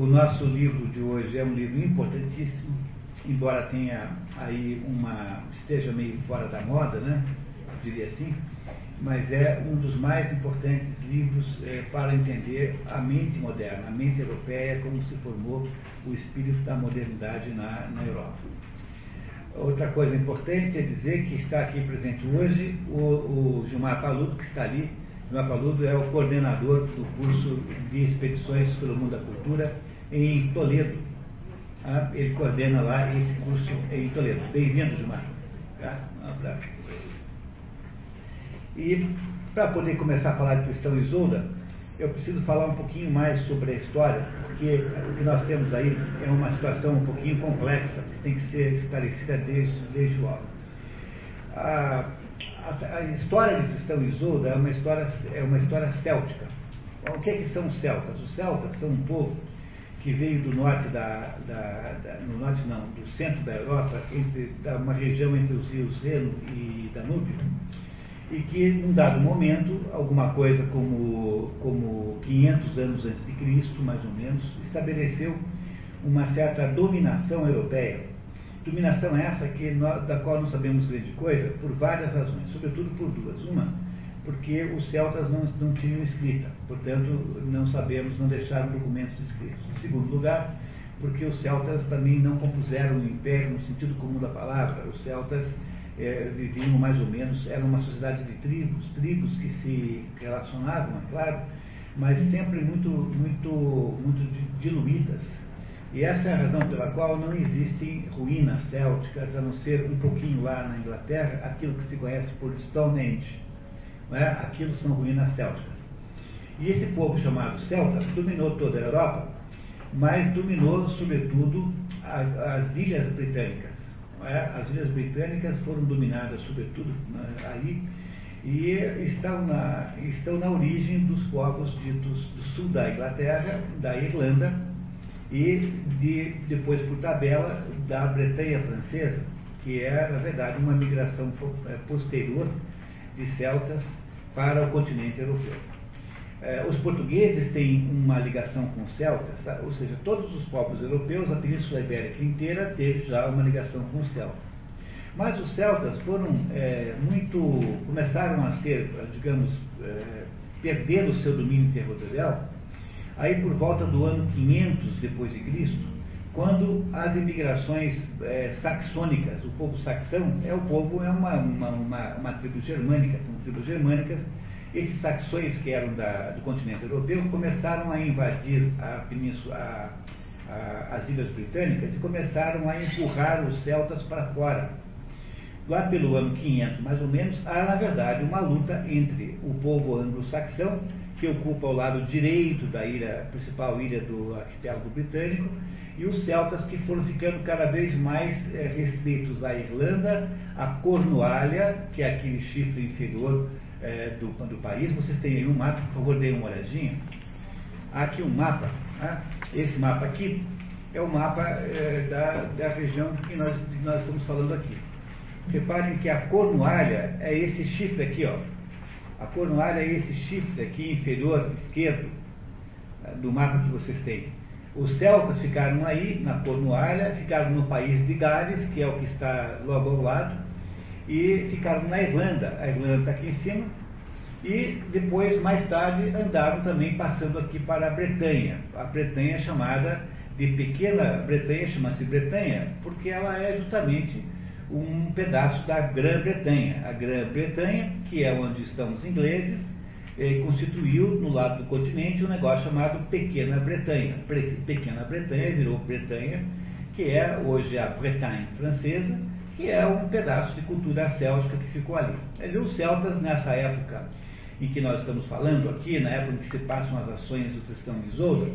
o nosso livro de hoje é um livro importantíssimo, embora tenha aí uma. esteja meio fora da moda, né? diria assim, mas é um dos mais importantes livros é, para entender a mente moderna, a mente europeia, como se formou o espírito da modernidade na, na Europa. Outra coisa importante é dizer que está aqui presente hoje o, o Gilmar Paludo, que está ali. Gilmar Paludo é o coordenador do curso de expedições pelo mundo da cultura em Toledo. Ah, ele coordena lá esse curso em Toledo. Bem-vindo, Gilmar. Tá? Um abraço. E para poder começar a falar de questão Isolda, eu preciso falar um pouquinho mais sobre a história, porque o que nós temos aí é uma situação um pouquinho complexa, que tem que ser esclarecida desde, desde o alto. A, a, a, história de Cristão Isolda é uma história, é uma história céltica. O que, é que são os celtas? Os celtas são um povo que veio do norte da, da, da, no norte não, do centro da Europa, entre, da uma região entre os rios Reno e Danúbio, e que, num dado momento, alguma coisa como, como 500 anos antes de Cristo, mais ou menos, estabeleceu uma certa dominação europeia. Dominação essa que nós, da qual não sabemos grande coisa por várias razões, sobretudo por duas. Uma, porque os celtas não, não tinham escrita, portanto não sabemos, não deixaram documentos escritos. Em segundo lugar, porque os celtas também não compuseram um império no sentido comum da palavra. Os celtas é, viviam mais ou menos, era uma sociedade de tribos, tribos que se relacionavam, é claro, mas sempre muito, muito, muito diluídas. E essa é a razão pela qual não existem ruínas célticas, a não ser um pouquinho lá na Inglaterra, aquilo que se conhece por Stonehenge. Não é? Aquilo são ruínas célticas. E esse povo chamado celta dominou toda a Europa, mas dominou, sobretudo, as ilhas britânicas é? as ilhas britânicas foram dominadas, sobretudo né, aí, e estão na, estão na origem dos povos ditos do sul da Inglaterra, da Irlanda e de, depois, por tabela, da Bretanha francesa, que é, na verdade, uma migração é, posterior de celtas para o continente europeu. É, os portugueses têm uma ligação com os celtas, tá? ou seja, todos os povos europeus, a Península Ibérica inteira teve já uma ligação com os celtas. Mas os celtas foram é, muito, começaram a ser, digamos, é, perder o seu domínio territorial aí por volta do ano 500 depois de Cristo, quando as imigrações é, saxônicas, o povo saxão é o povo é uma, uma, uma, uma tribo germânica, tribos germânicas esses saxões que eram da, do continente europeu começaram a invadir a península, a, a, as ilhas britânicas e começaram a empurrar os celtas para fora. Lá pelo ano 500, mais ou menos, há, na verdade, uma luta entre o povo anglo-saxão, que ocupa o lado direito da ilha, principal ilha do arquipélago britânico, e os celtas que foram ficando cada vez mais é, restritos à Irlanda, à Cornualha, que é aquele chifre inferior é, do, do país. Vocês têm aí um mapa, por favor, deem uma olhadinha. Há aqui um mapa. Né? Esse mapa aqui é o mapa é, da, da região que nós, nós estamos falando aqui. Reparem que a cornualha é esse chifre aqui, ó. A cornualha é esse chifre aqui inferior esquerdo né, do mapa que vocês têm. Os celtas ficaram aí, na Cornualha, ficaram no país de Gales, que é o que está logo ao lado, e ficaram na Irlanda. A Irlanda está aqui em cima. E depois, mais tarde, andaram também passando aqui para a Bretanha. A Bretanha é chamada de Pequena Bretanha, chama-se Bretanha, porque ela é justamente um pedaço da Grã-Bretanha. A Grã-Bretanha, que é onde estão os ingleses, eh, constituiu no lado do continente um negócio chamado Pequena Bretanha. Pequena Bretanha virou Bretanha, que é hoje a Bretagne francesa, que é um pedaço de cultura céltica que ficou ali. Quer os celtas, nessa época em que nós estamos falando aqui, na época em que se passam as ações do cristão Isolda,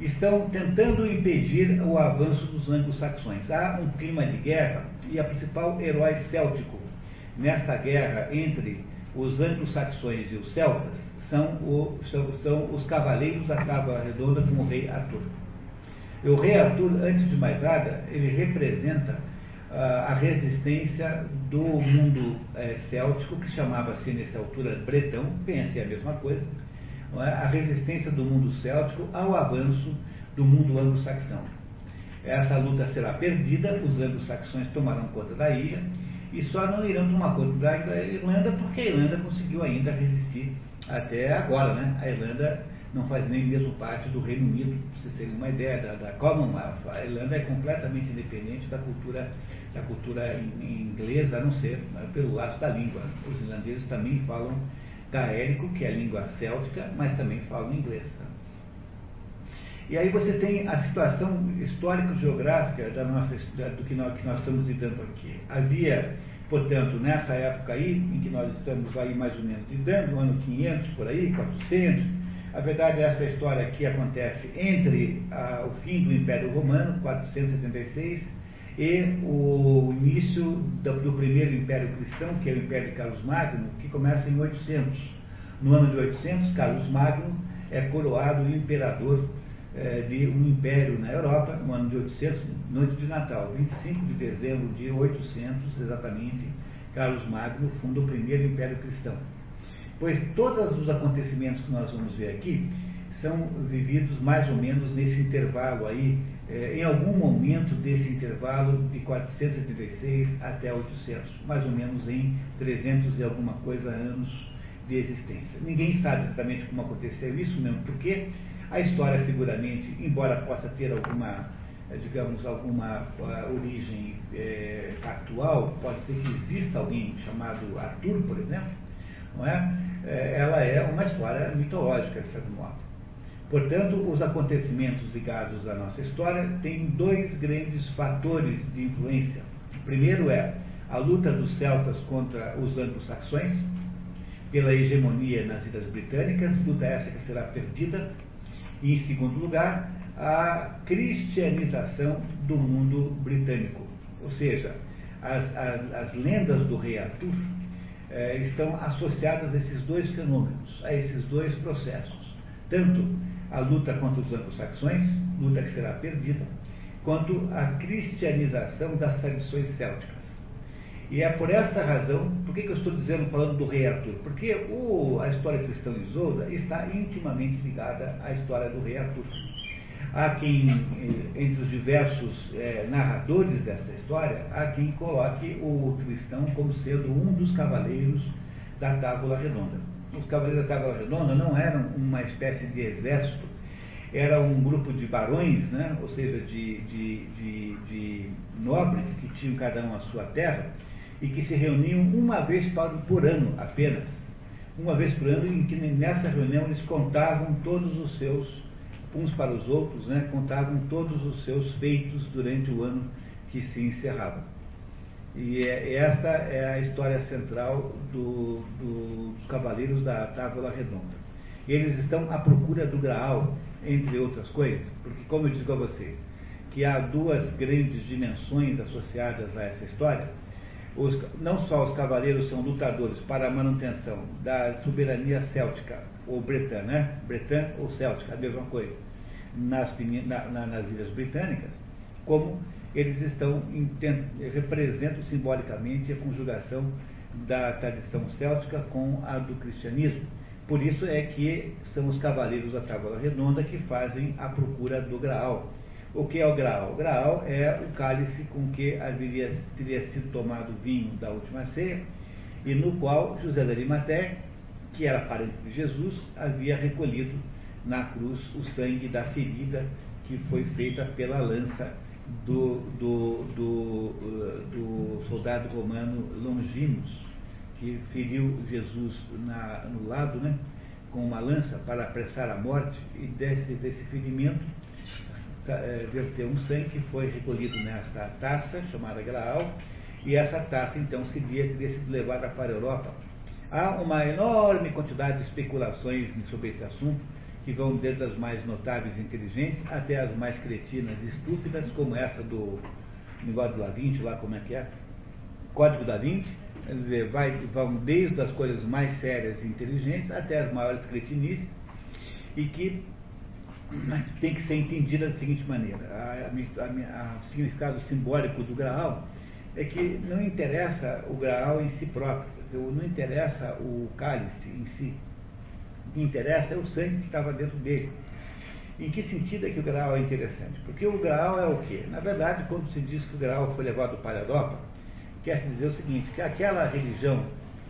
estão tentando impedir o avanço dos anglo-saxões. Há um clima de guerra e a principal herói céltico nesta guerra entre os anglo-saxões e os celtas são, o, são, são os cavaleiros da Tábua Redonda com o rei Arthur. O rei Arthur, antes de mais nada, ele representa a resistência do mundo é, céltico, que chamava-se nessa altura bretão, pensa a mesma coisa, é? A resistência do mundo céltico ao avanço do mundo anglo-saxão. Essa luta será perdida, os anglo-saxões tomarão conta da ilha e só não irão tomar conta da Irlanda porque a Irlanda conseguiu ainda resistir até agora. Né? A Irlanda não faz nem mesmo parte do Reino Unido, para vocês terem uma ideia, da, da Commonwealth. A Irlanda é completamente independente da cultura, da cultura inglesa, a não ser né, pelo laço da língua. Os irlandeses também falam gaélico, que é a língua céltica, mas também falam inglês. Tá? E aí você tem a situação histórico-geográfica da nossa, do que nós, que nós estamos lidando aqui. Havia, portanto, nessa época aí, em que nós estamos aí mais ou menos lidando, ano 500 por aí, 400, a verdade é essa história aqui acontece entre ah, o fim do Império Romano, 476, e o início do, primeiro Império Cristão, que é o Império de Carlos Magno, que começa em 800. No ano de 800, Carlos Magno é coroado imperador é, de um império na Europa, no ano de 800, noite de Natal, 25 de dezembro de 800, exatamente, Carlos Magno funda o primeiro império cristão. Pois todos os acontecimentos que nós vamos ver aqui são vividos mais ou menos nesse intervalo aí, é, em algum momento desse intervalo de 476 até 800, mais ou menos em 300 e alguma coisa anos de existência. Ninguém sabe exatamente como aconteceu isso mesmo, porque a história seguramente, embora possa ter alguma, eh, digamos, alguma uh, origem é, factual, pode ser que exista alguém chamado Arthur, por exemplo, não é ela é uma história mitológica, de certo modo. Portanto, os acontecimentos ligados à nossa história têm dois grandes fatores de influência. O primeiro é a luta dos celtas contra os anglo-saxões, pela hegemonia nas Ilhas Britânicas, luta essa que será perdida e, em segundo lugar, a cristianização do mundo britânico. Ou seja, as, as, as lendas do rei Arthur eh, estão associadas a esses dois fenômenos, a esses dois processos. Tanto a luta contra os anglo-saxões, luta que será perdida, quanto a cristianização das tradições célticas. E é por essa razão, por que, que eu estou dizendo, falando do rei Arthur? Porque o, a história cristã de Isolda está intimamente ligada à história do rei Arthur. Há quem, eh, entre os diversos é, narradores dessa história, há quem coloque o cristão como sendo um dos cavaleiros da Tábula Redonda. Os cavaleiros da Tábula Redonda não eram uma espécie de exército, era um grupo de barões, né? ou seja, de, de, de, de nobres que tinham cada um a sua terra, e que se reuniam uma vez por ano apenas. Uma vez por ano, em que nessa reunião eles contavam todos os seus, uns para os outros, né, contavam todos os seus feitos durante o ano que se encerrava. E é, esta é a história central do, do, dos Cavaleiros da Távola Redonda. Eles estão à procura do Graal, entre outras coisas, porque, como eu digo a vocês, que há duas grandes dimensões associadas a essa história os, não só os cavaleiros são lutadores para a manutenção da soberania céltica, ou bretã, né? Bretã ou céltica, a mesma coisa, nas, na, na, nas ilhas britânicas, como eles estão representam simbolicamente a conjugação da tradição céltica com a do cristianismo. Por isso é que são os cavaleiros da Tábua Redonda que fazem a procura do Graal o que é o graal? O graal é o cálice com que haveria, teria sido tomado o vinho da última ceia e no qual José de Arimaté, que era parente de Jesus, havia recolhido na cruz o sangue da ferida que foi feita pela lança do, do, do, do soldado romano Longinus, que feriu Jesus na, no lado né, com uma lança para apressar a morte, e desse, desse ferimento é, verteu um sangue que foi recolhido nesta taça, chamada Graal, e essa taça então seria, teria sido levada para a Europa. Há uma enorme quantidade de especulações sobre esse assunto, que vão desde as mais notáveis e inteligentes até as mais cretinas e estúpidas, como essa do negócio do Da Vinci, lá como é que é? Código da Vinci, quer dizer, vai, vão desde as coisas mais sérias e inteligentes até as maiores cretinices, e que tem que ser entendida da seguinte maneira: o significado simbólico do Graal é que não interessa o Graal em si próprio, não interessa o cálice em si, interessa é o sangue que estava dentro dele. Em que sentido é que o Graal é interessante? Porque o Graal é o quê? Na verdade, quando se diz que o Graal foi levado para a Europa, quer se dizer o seguinte, que aquela religião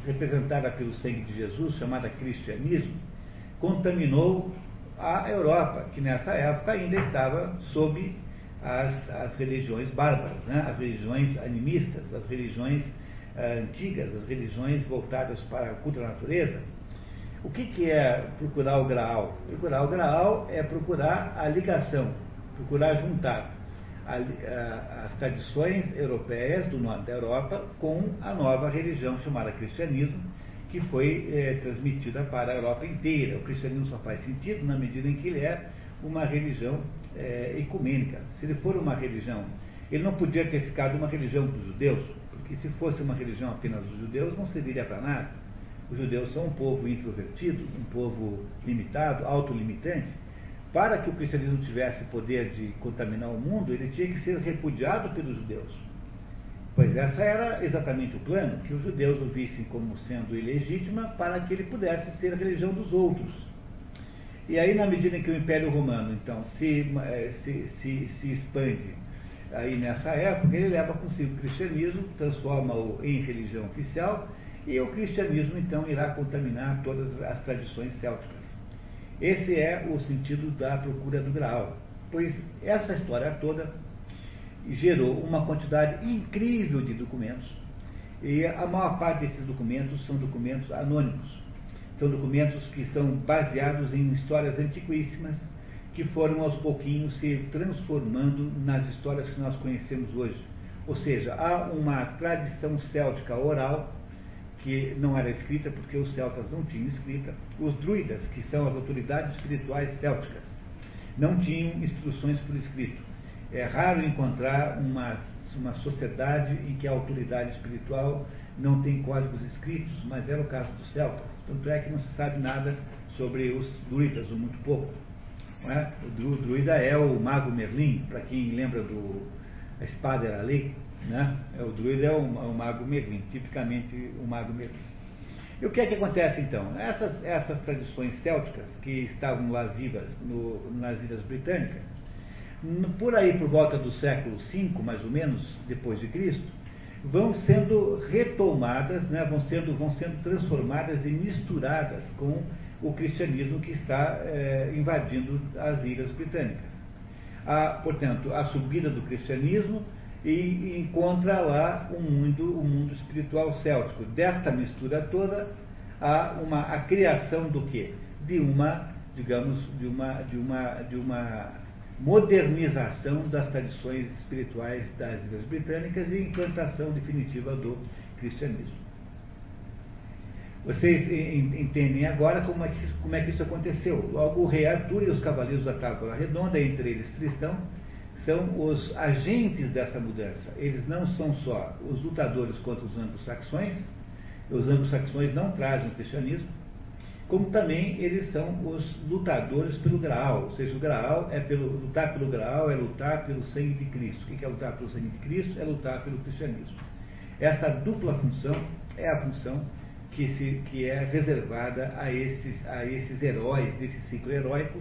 representada pelo sangue de Jesus, chamada cristianismo, contaminou a Europa, que nessa época ainda estava sob as, as religiões bárbaras, né? as religiões animistas, as religiões uh, antigas, as religiões voltadas para a culto da natureza. O que, que é procurar o Graal? Procurar o Graal é procurar a ligação, procurar juntar a, a, as tradições europeias do norte da Europa com a nova religião chamada cristianismo, que foi é, transmitida para a Europa inteira. O cristianismo só faz sentido na medida em que ele é uma religião é, ecumênica. Se ele for uma religião, ele não podia ter ficado uma religião dos judeus, porque se fosse uma religião apenas dos judeus, não serviria para nada. Os judeus são um povo introvertido, um povo limitado, autolimitante. Para que o cristianismo tivesse poder de contaminar o mundo, ele tinha que ser repudiado pelos judeus. Pois essa era exatamente o plano, que os judeus o vissem como sendo ilegítima para que ele pudesse ser a religião dos outros. E aí, na medida em que o Império Romano, então, se, eh, se, se, se expande aí nessa época, ele leva consigo o cristianismo, transforma-o em religião oficial, e o cristianismo, então, irá contaminar todas as tradições célticas. Esse é o sentido da procura do Graal, pois essa história toda gerou uma quantidade incrível de documentos, e a maior parte desses documentos são documentos anônimos. São documentos que são baseados em histórias antiquíssimas, que foram aos pouquinhos se transformando nas histórias que nós conhecemos hoje. Ou seja, há uma tradição céltica oral que não era escrita porque os celtas não tinham escrita. Os druidas, que são as autoridades espirituais célticas, não tinham instruções por escrito. É raro encontrar uma, uma sociedade em que a autoridade espiritual não tem códigos escritos, mas era o caso dos celtas. Tanto é que não se sabe nada sobre os druidas, ou muito pouco. É? O druida é o mago Merlin, para quem lembra do A Espada era a Lei. Né? É, o druida é o, é o mago Merlin, tipicamente o mago Merlin. E o que é que acontece então? Essas, essas tradições célticas que estavam lá vivas no, nas Ilhas Britânicas, por aí por volta do século V, mais ou menos, depois de Cristo, vão sendo retomadas, né, vão, sendo, vão sendo transformadas e misturadas com o cristianismo que está é, invadindo as ilhas britânicas. Há, portanto, a subida do cristianismo e encontra lá o mundo, o mundo espiritual céltico. Desta mistura toda, há uma, a criação do quê? De uma, digamos, de uma, de uma, de uma modernização das tradições espirituais das Ilhas Britânicas e implantação definitiva do cristianismo. Vocês entendem agora como é, que, como é que isso aconteceu. Logo, o rei Arthur e os cavaleiros da Tábua Redonda, entre eles Tristão, são os agentes dessa mudança. Eles não são só os lutadores contra os anglo-saxões, os anglo-saxões não trazem o cristianismo, como também eles são os lutadores pelo Graal, ou seja, o Graal é pelo lutar pelo Graal é lutar pelo sangue de Cristo. O que é lutar pelo sangue de Cristo? É lutar pelo cristianismo. Essa dupla função é a função que, se, que é reservada a esses, a esses heróis desse ciclo heróico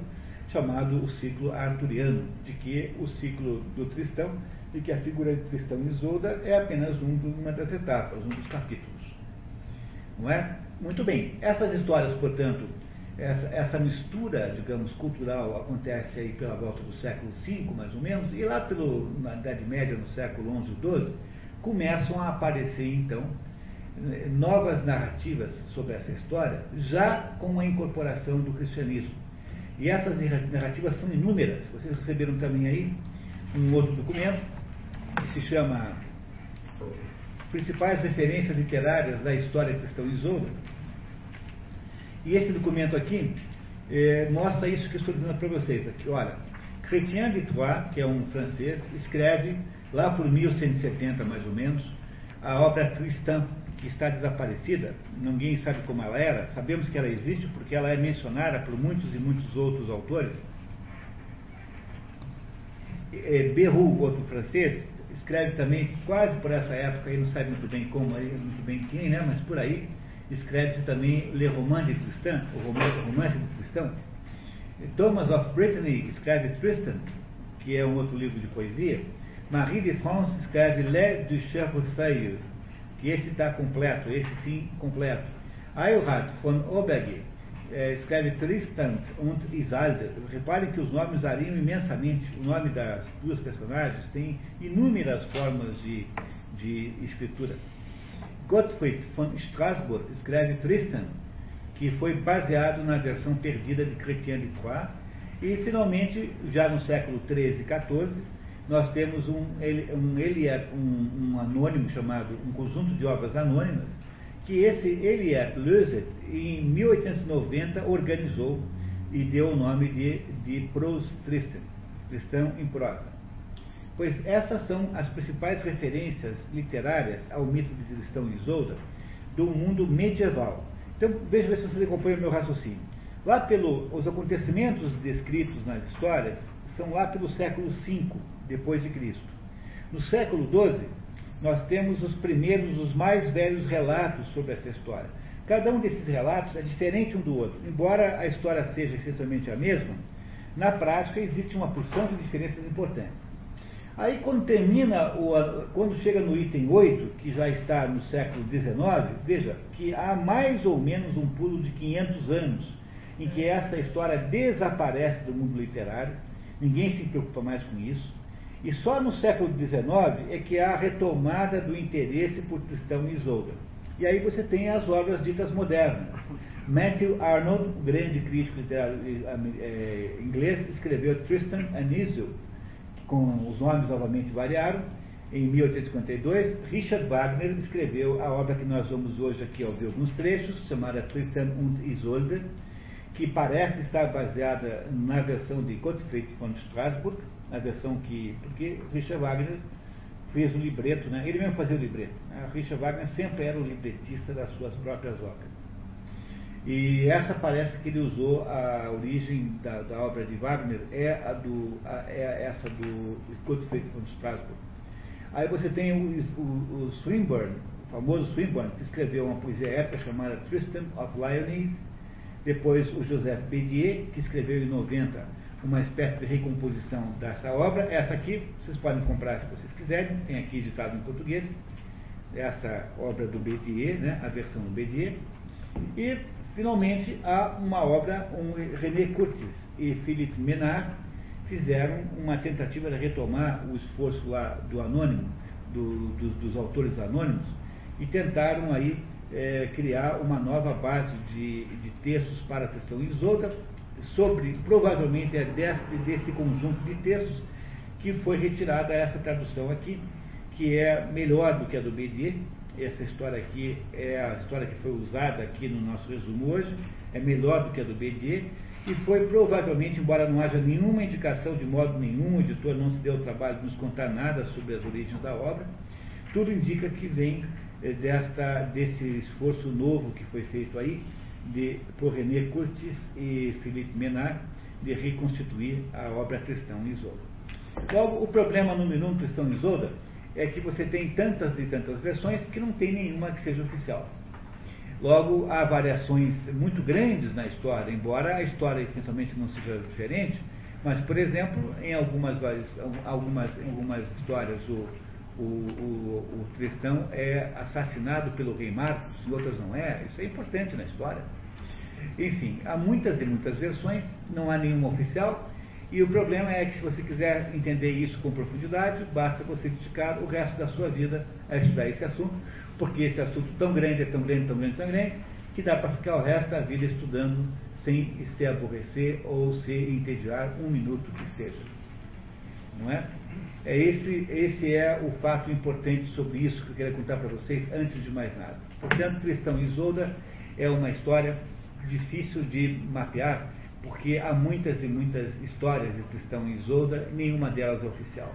chamado o ciclo arturiano, de que o ciclo do Tristão, e que a figura de Tristão e Isolda é apenas um, uma das etapas, um dos capítulos. Não é? Muito bem, essas histórias, portanto, essa, essa, mistura, digamos, cultural acontece aí pela volta do século V, mais ou menos, e lá pelo, na Idade Média, no século XI e XII, começam a aparecer, então, novas narrativas sobre essa história, já com a incorporação do cristianismo. E essas narrativas são inúmeras. Vocês receberam também aí um outro documento que se chama Principais Referências Literárias da História Cristã Isolda. E esse documento aqui eh, mostra isso que estou dizendo para vocês aqui. Olha, Chrétien de Troyes, que é um francês, escreve lá por 1170 mais ou menos a obra que está desaparecida, ninguém sabe como ela era, sabemos que ela existe porque ela é mencionada por muitos e muitos outros autores. É, Berroux, outro francês, escreve também, quase por essa época, ele não sabe muito bem como, muito bem quem, né, mas por aí, escreve-se também Le Roman de Tristan, o romance de Cristão. Thomas of Brittany escreve Tristan, que é um outro livro de poesia. Marie de France escreve Le du Cherfeuille, que esse está completo, esse sim completo. Eilhard von Oberg é, escreve Tristan und Isolde. Reparem que os nomes variam imensamente. O nome das duas personagens tem inúmeras formas de, de escritura. Gottfried von Strasbourg escreve Tristan, que foi baseado na versão perdida de Chrétien de Troyes. E, finalmente, já no século XIII e XIV, nós temos um, um, um, um anônimo chamado, um conjunto de obras anônimas, que esse Eliot Leuset, em 1890, organizou e deu o nome de, de Prose Tristan, Cristão em prosa. Pois essas são as principais referências literárias ao mito de Tristão e Isolda do mundo medieval. Então, veja se vocês acompanham o meu raciocínio. Lá pelo, os acontecimentos descritos nas histórias são lá pelo século V depois de Cristo. No século XII, nós temos os primeiros, os mais velhos relatos sobre essa história. Cada um desses relatos é diferente um do outro. Embora a história seja essencialmente a mesma, na prática existe uma porção de diferenças importantes. Aí quando termina, o, quando chega no item 8, que já está no século XIX, veja que há mais ou menos um pulo de 500 anos em que essa história desaparece do mundo literário, ninguém se preocupa mais com isso, e só no século XIX é que há a retomada do interesse por Tristão e Isolda. E aí você tem as obras ditas modernas. Matthew Arnold, grande crítico literário é, inglês, escreveu Tristan and Isolde, com os nomes novamente variaram, em 1852. Richard Wagner escreveu a obra que nós vamos hoje aqui ouvir alguns trechos, chamada Tristan und Isolde, que parece estar baseada na versão de Gottfried von Strasbourg, na versão que. Porque Richard Wagner fez o libreto, né? ele mesmo fazia o libreto. Né? Richard Wagner sempre era o libretista das suas próprias obras. E essa parece que ele usou a origem da, da obra de Wagner, é, a do, a, é essa do Gottfried von Strasbourg. Aí você tem o, o, o Swinburne, o famoso Swinburne, que escreveu uma poesia épica chamada Tristan of Lyonesse, depois o Joseph Bédier, que escreveu em 90 uma espécie de recomposição dessa obra. Essa aqui, vocês podem comprar se vocês quiserem, tem aqui editado em português, essa obra do Bédier, né, a versão do Bédier. E, finalmente, há uma obra, um, René Curtis e Philippe Menard fizeram uma tentativa de retomar o esforço lá do anônimo, do, do, dos autores anônimos, e tentaram aí é, criar uma nova base de, de textos para a questão Isolda, sobre, provavelmente é desse, desse conjunto de textos que foi retirada essa tradução aqui, que é melhor do que a do Bédier. Essa história aqui é a história que foi usada aqui no nosso resumo hoje, é melhor do que a do Bédier, e foi provavelmente, embora não haja nenhuma indicação de modo nenhum, o editor não se deu o trabalho de nos contar nada sobre as origens da obra, tudo indica que vem eh, desta, desse esforço novo que foi feito aí, de, por René Curtis e Philippe Menard, de reconstituir a obra Cristão Isolda. Logo, o problema número um Cristão Isolda é que você tem tantas e tantas versões que não tem nenhuma que seja oficial. Logo, há variações muito grandes na história, embora a história essencialmente não seja diferente, mas, por exemplo, em algumas, algumas, algumas histórias o, o, o, o cristão é assassinado pelo rei Marcos, e outras não é. Isso é importante na história. Enfim, há muitas e muitas versões, não há nenhuma oficial, e o problema é que se você quiser entender isso com profundidade, basta você dedicar o resto da sua vida a estudar esse assunto, porque esse assunto tão grande, é tão grande, tão grande, tão grande, que dá para ficar o resto da vida estudando sem se aborrecer ou se entediar um minuto que seja. Não é? É esse, esse é o fato importante sobre isso que eu quero contar para vocês antes de mais nada. Portanto, Cristão e Isolda é uma história difícil de mapear, porque há muitas e muitas histórias de Cristão e Isolda, nenhuma delas é oficial.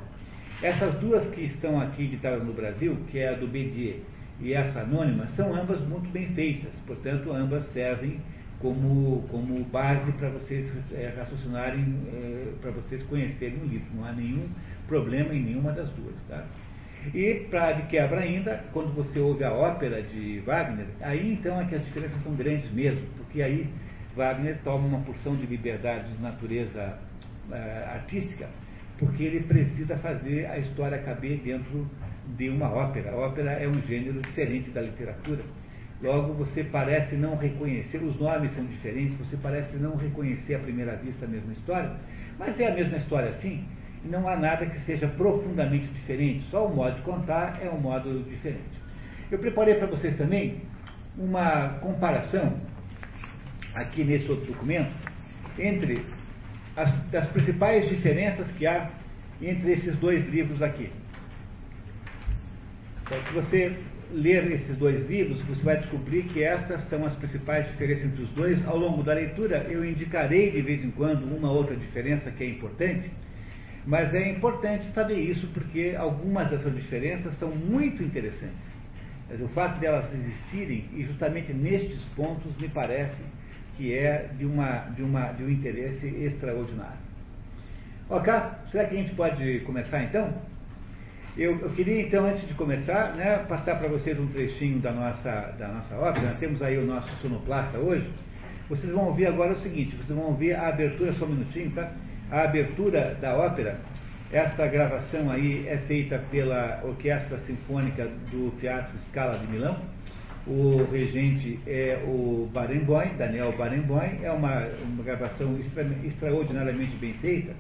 Essas duas que estão aqui editadas no Brasil, que é a do Bédier e essa anônima, são ambas muito bem feitas, portanto, ambas servem como, como base para vocês é, raciocinarem, é, para vocês conhecerem o livro. Não há nenhum problema em nenhuma das duas. Tá? E, para de quebra ainda, quando você ouve a ópera de Wagner, aí então é que as diferenças são grandes mesmo, porque aí Wagner toma uma porção de liberdade de natureza uh, artística, porque ele precisa fazer a história caber dentro de uma ópera. A ópera é um gênero diferente da literatura. Logo, você parece não reconhecer, os nomes são diferentes, você parece não reconhecer à primeira vista a mesma história, mas é a mesma história sim, não há nada que seja profundamente diferente, só o modo de contar é um modo diferente. Eu preparei para vocês também uma comparação, aqui nesse outro documento, entre as, as principais diferenças que há entre esses dois livros aqui. Então, se você ler esses dois livros, você vai descobrir que essas são as principais diferenças entre os dois. Ao longo da leitura, eu indicarei de vez em quando uma outra diferença que é importante, mas é importante saber isso porque algumas dessas diferenças são muito interessantes. Mas o fato delas existirem, e justamente nestes pontos, me parece que é de, uma, de, uma, de um interesse extraordinário. Ok? Será que a gente pode começar então? Eu, eu, queria então, antes de começar, né, passar para vocês um trechinho da nossa, da nossa ópera. Temos aí o nosso sonoplasta hoje. Vocês vão ouvir agora o seguinte, vocês vão ouvir a abertura, só um minutinho, tá? A abertura da ópera. Esta gravação aí é feita pela Orquestra Sinfônica do Teatro Scala de Milão. O regente é o Barenboim, Daniel Barenboim. É uma, uma gravação extra, extraordinariamente bem feita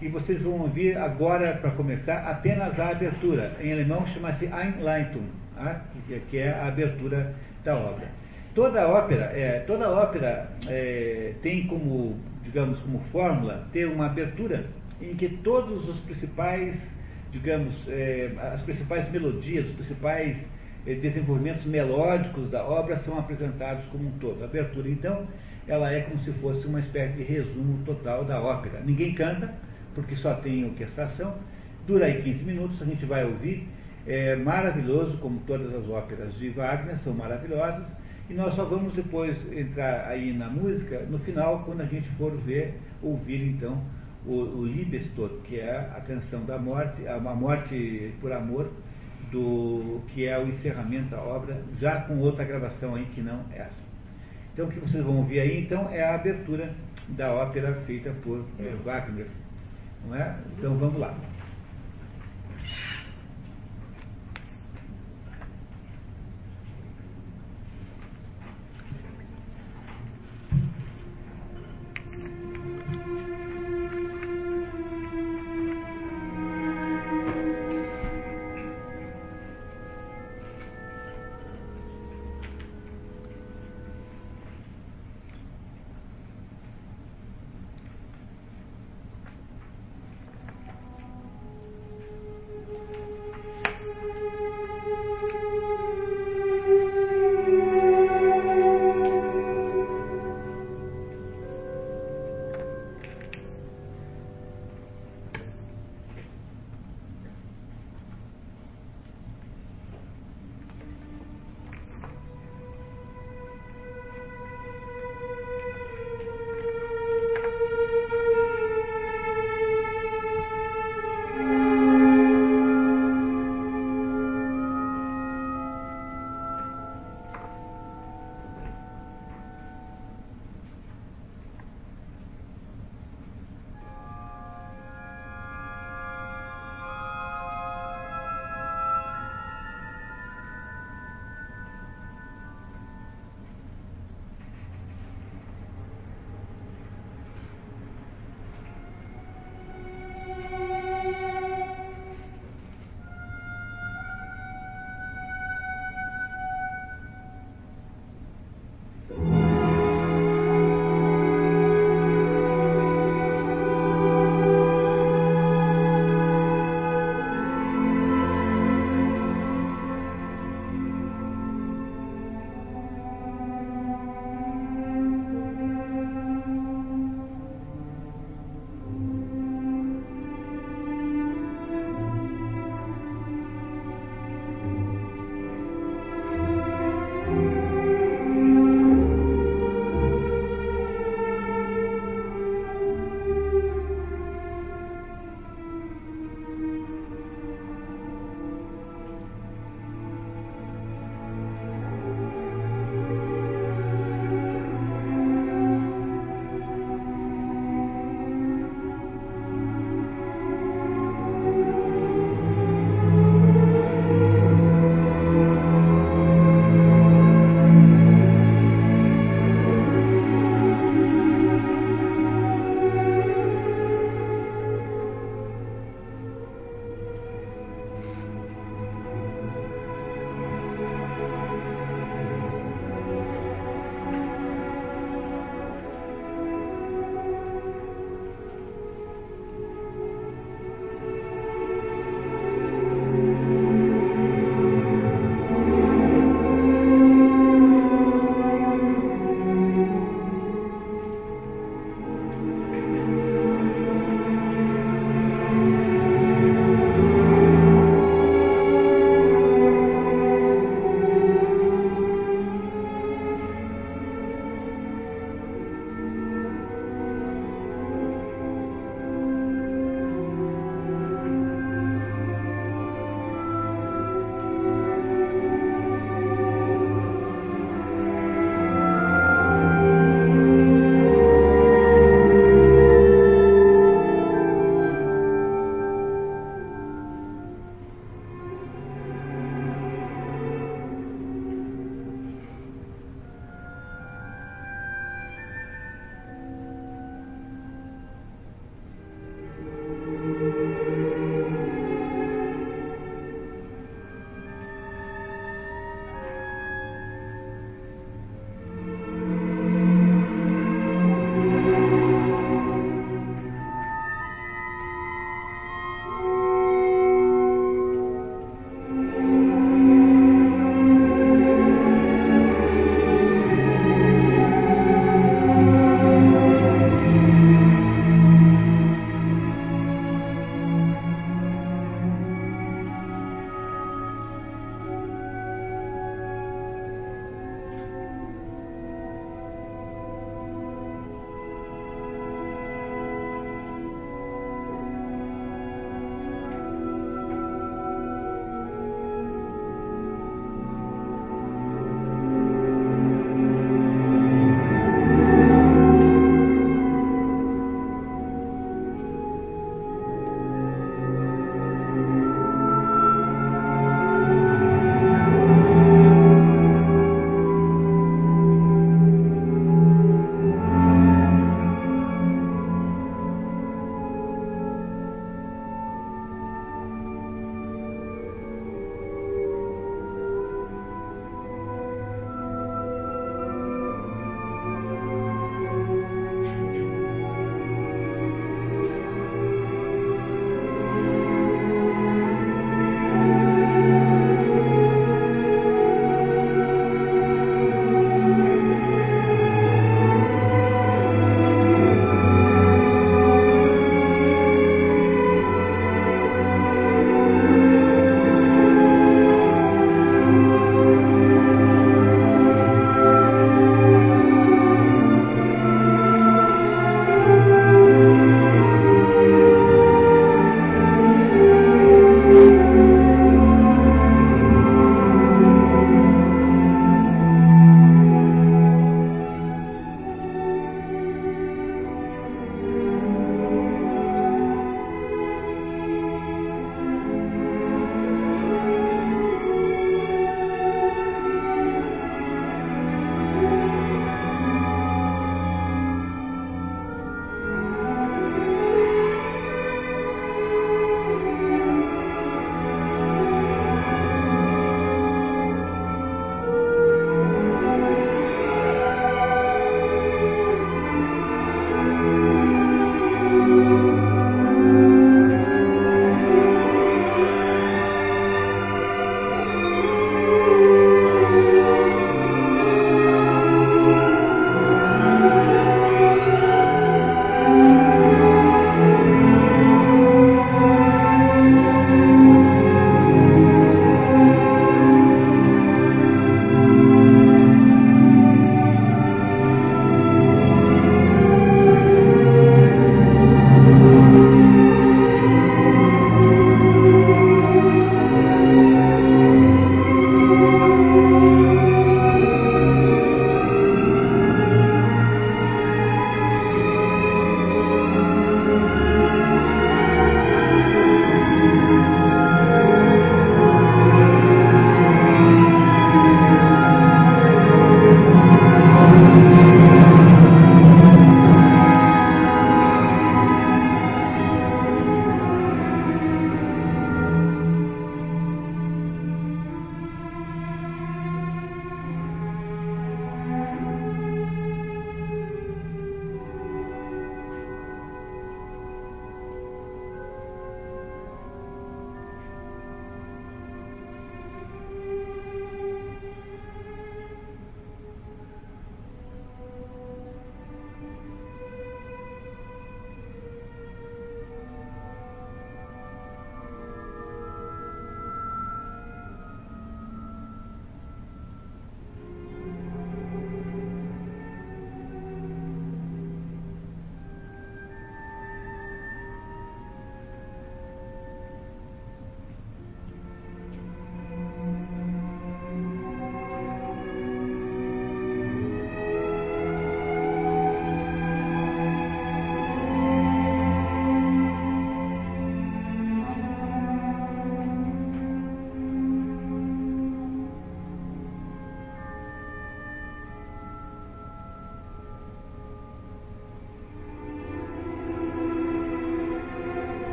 e vocês vão ouvir agora, para começar, apenas a abertura. Em alemão chama-se Einleitung, tá? que é a abertura da obra. Toda ópera, é, toda ópera é, tem como, digamos, como fórmula ter uma abertura em que todos os principais, digamos, é, as principais melodias, os principais é, desenvolvimentos melódicos da obra são apresentados como um todo. A abertura, então, ela é como se fosse uma espécie de resumo total da ópera. Ninguém canta, porque só tem orquestração. Dura aí 15 minutos, a gente vai ouvir. É maravilhoso, como todas as óperas de Wagner, são maravilhosas. E nós só vamos depois entrar aí na música, no final, quando a gente for ver, ouvir então o, o Liebestod, que é a canção da morte, a morte por amor, do que é o encerramento da obra, já com outra gravação aí que não essa. Então o que vocês vão ouvir aí então é a abertura da ópera feita por é, Wagner. Não é? Então vamos lá.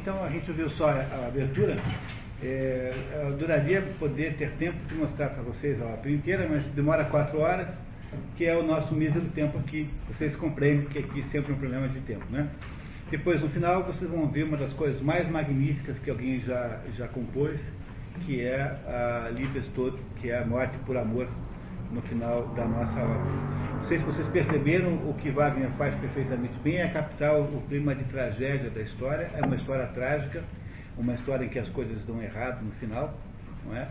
Então a gente viu só a abertura. É, eu adoraria poder ter tempo de mostrar para vocês a obra inteira, mas demora quatro horas, que é o nosso mísero tempo aqui. Vocês compreendem que aqui sempre é um problema de tempo, né? Depois, no final, vocês vão ver uma das coisas mais magníficas que alguém já, já compôs, que é a Liebestod, que é a morte por amor, no final da nossa obra. Não sei se vocês perceberam, o que Wagner faz perfeitamente bem é captar o clima de tragédia da história. É uma história trágica, uma história em que as coisas dão errado no final, não é?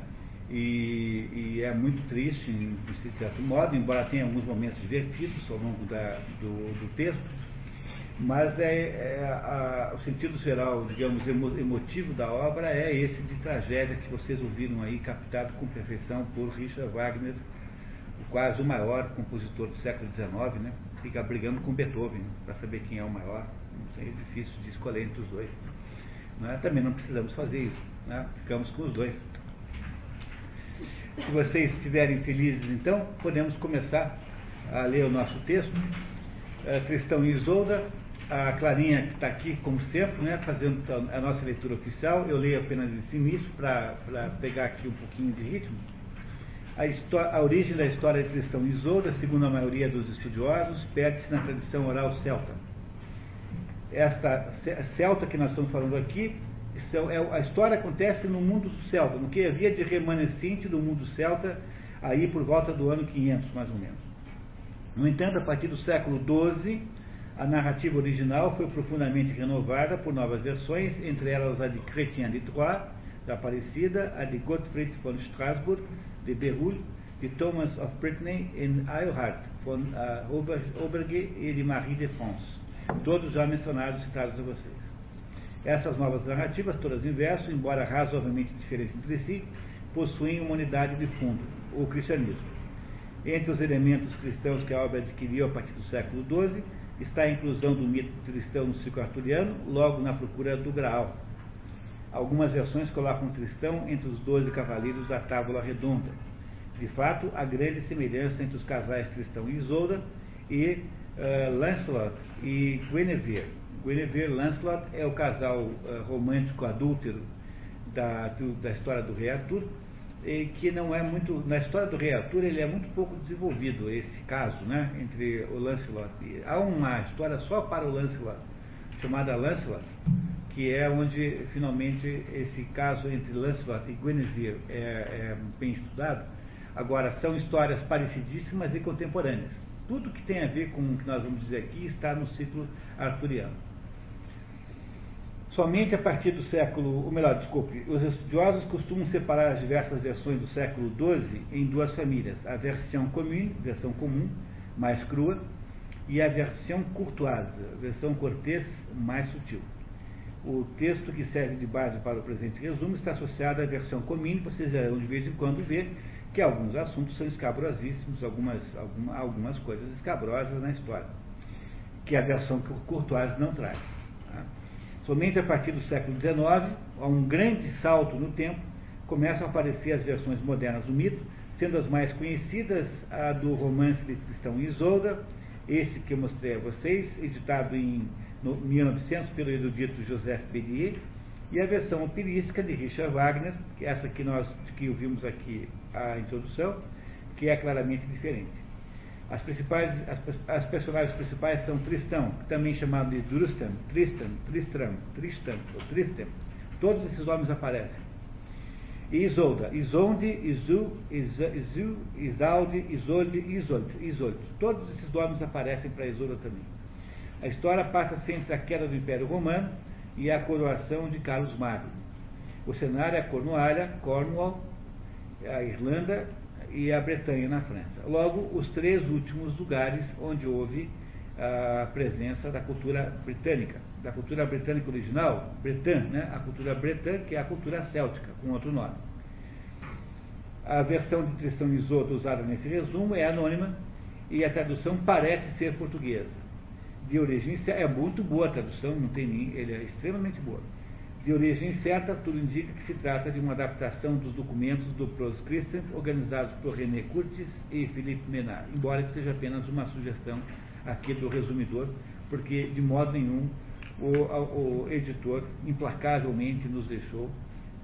E, e é muito triste, de certo modo, embora tenha alguns momentos divertidos ao longo da, do, do texto, mas é, é a, o sentido geral, digamos, emotivo da obra é esse de tragédia que vocês ouviram aí, captado com perfeição por Richard Wagner, quase o maior compositor do século XIX, né? Fica brigando com Beethoven para saber quem é o maior. É difícil de escolher entre os dois. Né? Também não precisamos fazer isso. Né? Ficamos com os dois. Se vocês estiverem felizes, então, podemos começar a ler o nosso texto. É, Cristão e Isolda, a Clarinha que está aqui, como sempre, né, fazendo a nossa leitura oficial. Eu leio apenas esse início para pegar aqui um pouquinho de ritmo. A, a, origem da história de Cristão Isolda, segundo a maioria dos estudiosos, perde-se na tradição oral celta. Esta celta que nós estamos falando aqui, é, a história acontece no mundo celta, no que havia de remanescente do mundo celta, aí por volta do ano 500, mais ou menos. No entanto, a partir do século XII, a narrativa original foi profundamente renovada por novas versões, entre elas a de Chrétien de Troyes, da Aparecida, a de Gottfried von Strasbourg, de Berulle, de Thomas of Brittany e Eilhard, von uh, Oberge e de Marie de France, todos já mencionados citados a vocês. Essas novas narrativas, todas em verso, embora razoavelmente diferentes entre si, possuem uma unidade de fundo, o cristianismo. Entre os elementos cristãos que a obra adquiriu a partir do século XII, está a inclusão do mito cristão no ciclo arturiano, logo na procura do Graal, Algumas versões colocam o cristão entre os doze cavaleiros da Tábula Redonda. De fato, há grande semelhança entre os casais Tristão e Isolda e uh, Lancelot e Guinevere. Guinevere Lancelot é o casal uh, romântico adúltero da, da história do rei Arthur, e que não é muito. Na história do rei Arthur, ele é muito pouco desenvolvido, esse caso, né, entre o Lancelot. Há uma história só para o Lancelot, chamada Lancelot, que é onde finalmente esse caso entre Lancelot e Guinevere é, é bem estudado. Agora, são histórias parecidíssimas e contemporâneas. Tudo que tem a ver com o que nós vamos dizer aqui está no ciclo arturiano. Somente a partir do século, ou melhor, desculpe, os estudiosos costumam separar as diversas versões do século XII em duas famílias: a versão comum, versão comum, mais crua, e a versão courtoise, versão cortês, mais sutil. O texto que serve de base para o presente resumo está associado à versão comum, vocês verão de vez em quando ver que alguns assuntos são escabrosíssimos, algumas, alguma, algumas coisas escabrosas na história, que a versão Courtoise não traz. Tá? Somente a partir do século XIX, a um grande salto no tempo, começam a aparecer as versões modernas do mito, sendo as mais conhecidas a do romance de Cristão Isolda, esse que eu mostrei a vocês, editado em no 1900 pelo erudito Joseph Bélier, e a versão operística de Richard Wagner, é essa que nós que ouvimos aqui a introdução, que é claramente diferente. As, principais, as, as personagens principais são Tristão, também chamado de Drustan, Tristan, Tristram, Tristan ou Tristem. Todos esses nomes aparecem. E Isolda, Isonde, Izu, Izu, Isalde, Isolde, Isolde, Isolde. Todos esses nomes aparecem para Isolda também. A história passa-se entre a queda do Império Romano e a coroação de Carlos Magno. O cenário é Cornualha, Cornwall, a Irlanda e a Bretanha na França. Logo, os três últimos lugares onde houve a presença da cultura britânica, da cultura britânica original, Bretan, né? a cultura bretã, que é a cultura céltica, com outro nome. A versão de Tristão Isoto usada nesse resumo é anônima e a tradução parece ser portuguesa de origem certa, é muito boa a tradução, não tem nem, ele é extremamente boa. De origem certa, tudo indica que se trata de uma adaptação dos documentos do Pros Christian, organizados por René Curtis e Philippe Menard, embora seja apenas uma sugestão aqui do resumidor, porque de modo nenhum o, o editor implacavelmente nos deixou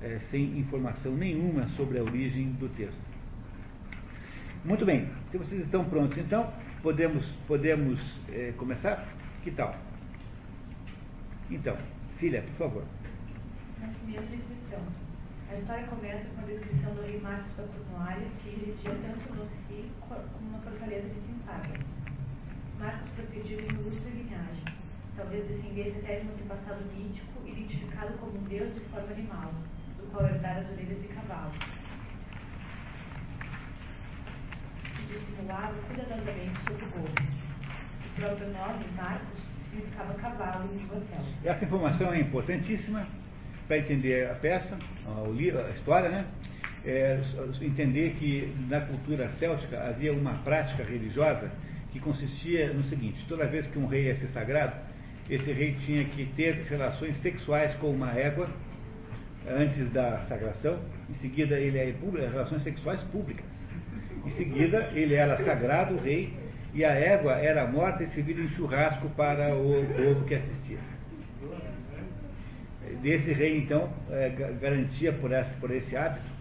é, sem informação nenhuma sobre a origem do texto. Muito bem, se vocês estão prontos, então podemos, podemos é, começar? Que tal? Então, filha, por favor. Nascimento e inscrição. A história começa com a descrição do rei Marcos da Cornualha, que residia tanto no si como na fortaleza de Sintaga. Marcos procediu em ilustre linhagem, talvez descendesse até de um antepassado mítico, identificado como um deus de forma animal, do qual herdara as orelhas de cavalo. Que dissimulava cuidadosamente sob o gorro. Próprio nome, Marcos, significava cavalo em. Essa informação é importantíssima para entender a peça, a história, né? É, entender que na cultura céltica havia uma prática religiosa que consistia no seguinte: toda vez que um rei ia ser sagrado, esse rei tinha que ter relações sexuais com uma égua antes da sagração, em seguida ele é relações sexuais públicas. Em seguida ele era sagrado, rei, e a égua era morta e servida em churrasco para o povo que assistia. Desse rei, então, é, garantia por esse, por esse hábito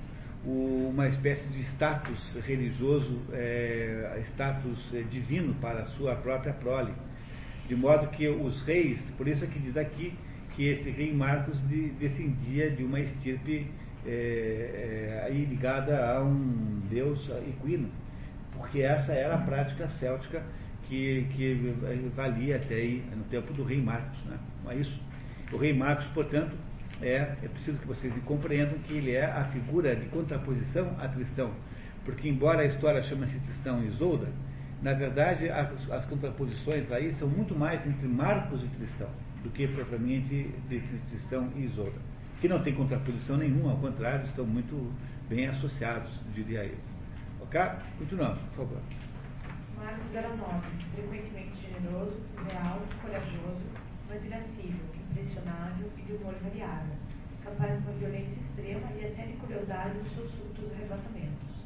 uma espécie de status religioso, é, status é, divino para a sua própria prole. De modo que os reis, por isso é que diz aqui que esse rei Marcos de, descendia de uma estirpe é, é, ligada a um deus equino, porque essa era a prática céltica que, que valia até aí no tempo do rei Marcos. Né? Não é isso? O rei Marcos, portanto, é, é preciso que vocês compreendam que ele é a figura de contraposição a Tristão. Porque, embora a história chame-se Tristão e Isolda, na verdade as, as, contraposições aí são muito mais entre Marcos e Tristão do que propriamente entre Tristão e Isolda. Que não tem contraposição nenhuma, ao contrário, estão muito bem associados, diria eu. Ok? Continuamos, por favor. Marcos era nobre, frequentemente generoso, leal, corajoso, mas irascível, impressionável e de humor variável, capaz de uma violência extrema e até de crueldade nos seus súbitos arrebatamentos.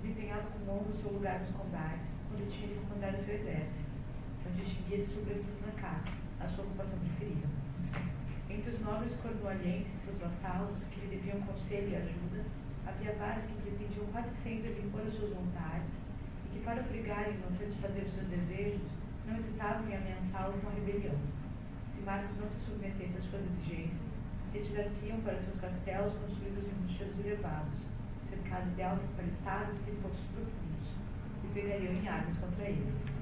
Desempenhava com honra o seu lugar nos combates, quando tinha de comandar o seu exército, mas distinguia-se sobretudo na caça, a sua ocupação preferida. Entre os nobres e seus vassalos, que lhe deviam conselho e ajuda, havia vários que pretendiam quase sempre impor as suas vontades e que, para obrigarem-no a satisfazer os seus desejos, não hesitavam em ameaçá-lo com a rebelião. Marcos não se submetesse às suas exigências, retirasse-iam para seus castelos construídos em mostelos elevados, cercados de altas paliçadas e poços profundos, e pegariam em armas contra ele.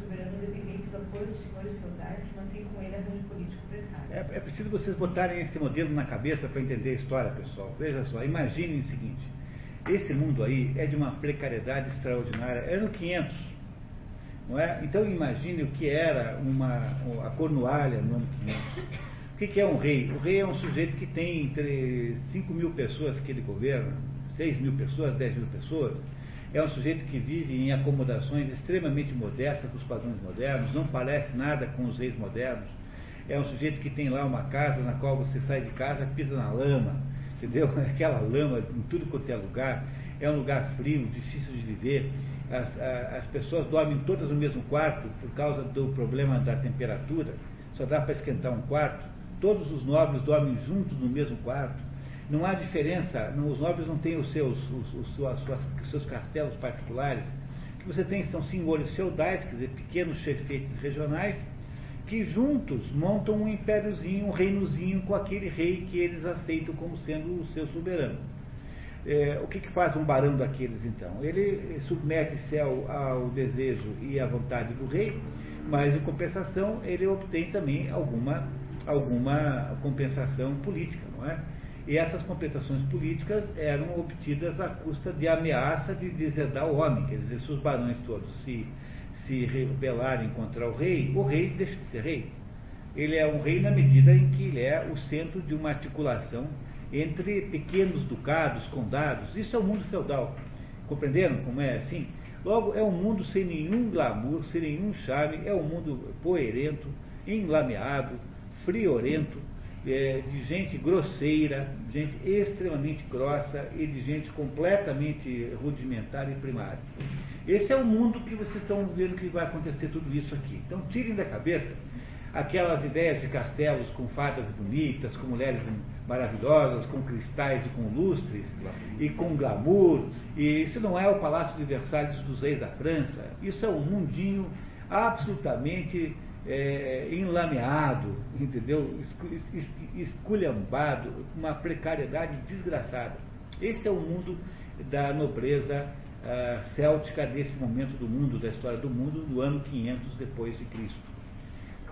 Soberano do apoio dos senhores feudais que mantém com ele. É, é preciso vocês botarem esse modelo na cabeça para entender a história, pessoal. Veja só, imaginem o seguinte: esse mundo aí é de uma precariedade extraordinária. É no 500 não é? Então imagine o que era uma, a Cornualha no ano 500. O que é um rei? O rei é um sujeito que tem entre 5 mil pessoas que ele governa, 6 mil pessoas, 10 mil pessoas. É um sujeito que vive em acomodações extremamente modestas com os padrões modernos, não parece nada com os reis modernos. É um sujeito que tem lá uma casa na qual você sai de casa, pisa na lama, entendeu? Aquela lama em tudo quanto é lugar. É um lugar frio, difícil de viver as, as pessoas dormem todas no mesmo quarto por causa do problema da temperatura, só dá para esquentar um quarto, todos os nobres dormem juntos no mesmo quarto, não há diferença, não, os nobres não têm os seus, os, os, suas, os seus castelos particulares, o que você tem são senhores feudais, quer dizer, pequenos chefetes regionais, que juntos montam um impériozinho, um reinozinho com aquele rei que eles aceitam como sendo o seu soberano. É, o que, que, faz um barão daqueles então? Ele submete-se ao, ao, desejo e à vontade do rei, mas em compensação ele obtém também alguma, alguma compensação política, não é? E essas compensações políticas eram obtidas à custa de ameaça de deserdar o homem, quer dizer, se os barões todos se, se rebelarem contra o rei, o rei deixa de ser rei. Ele é um rei na medida em que ele é o centro de uma articulação entre pequenos ducados, condados. Isso é o mundo feudal. Compreenderam como é assim? Logo, é um mundo sem nenhum glamour, sem nenhum charme, é um mundo poerento, enlameado, friorento, é, de gente grosseira, gente extremamente grossa e de gente completamente rudimentar e primária. Esse é o mundo que vocês estão vendo que vai acontecer tudo isso aqui. Então, tirem da cabeça aquelas ideias de castelos com fadas bonitas, com mulheres maravilhosas, com cristais e com lustres, e com glamour. E isso não é o Palácio de Versalhes dos reis da França. Isso é um mundinho absolutamente é, enlameado, entendeu? Esculhambado, uma precariedade desgraçada. Esse é o mundo da nobreza uh, céltica desse momento do mundo, da história do mundo, no ano 500 depois de Cristo.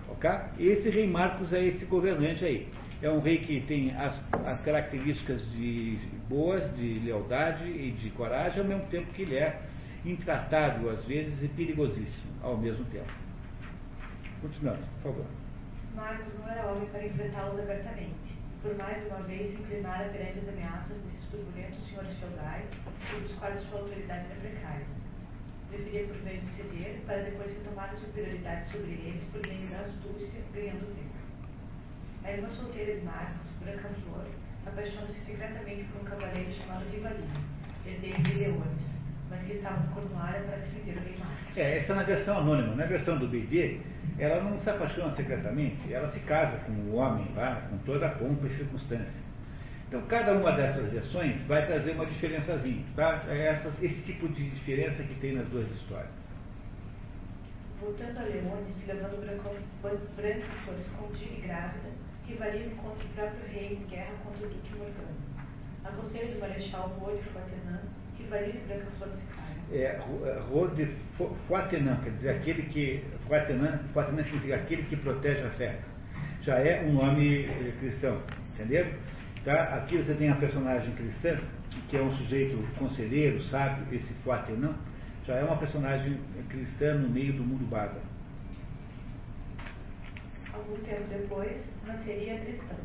Ok? Esse rei Marcos é esse governante aí. É um rei que tem as, as características de boas, de lealdade e de coragem, ao mesmo tempo que ele é intratável às vezes e perigosíssimo ao mesmo tempo. Continuando, por favor. Marcos não era homem para enfrentá-los abertamente. Por mais uma vez se inclinara perante as ameaças desses turbulentos senhores feudais, dos quais sua autoridade era precária. Preferia por vezes ceder, para depois retomar a superioridade sobre eles por meio da astúcia, ganhando tempo. A irmã solteira de Marcos, Branca Flor, apaixona-se secretamente por um cavaleiro chamado Rivalino, herdeiro de Leones, mas que para defender. É, essa é na versão anônima. Na versão do BD, ela não se apaixona secretamente, ela se casa com o homem lá, com toda a pompa e circunstância. Então, cada uma dessas versões vai trazer uma diferençazinha, tá? É essas, esse tipo de diferença que tem nas duas histórias. Voltando a Leone, se levando branca for escondida e grávida, rivalino contra o próprio rei em guerra contra o Duque Morgano. A conselho do Marechal Rô de É, Rô de Fortenã, quer dizer, aquele que. Fortenã, Fortenã significa aquele que protege a fé. Já é um nome eh, cristão, entendeu? Tá? Aqui você tem a personagem cristã, que é um sujeito conselheiro, sábio, esse Fuatenã, já é uma personagem cristã no meio do mundo bárbaro. Algum tempo depois, nasceria cristã.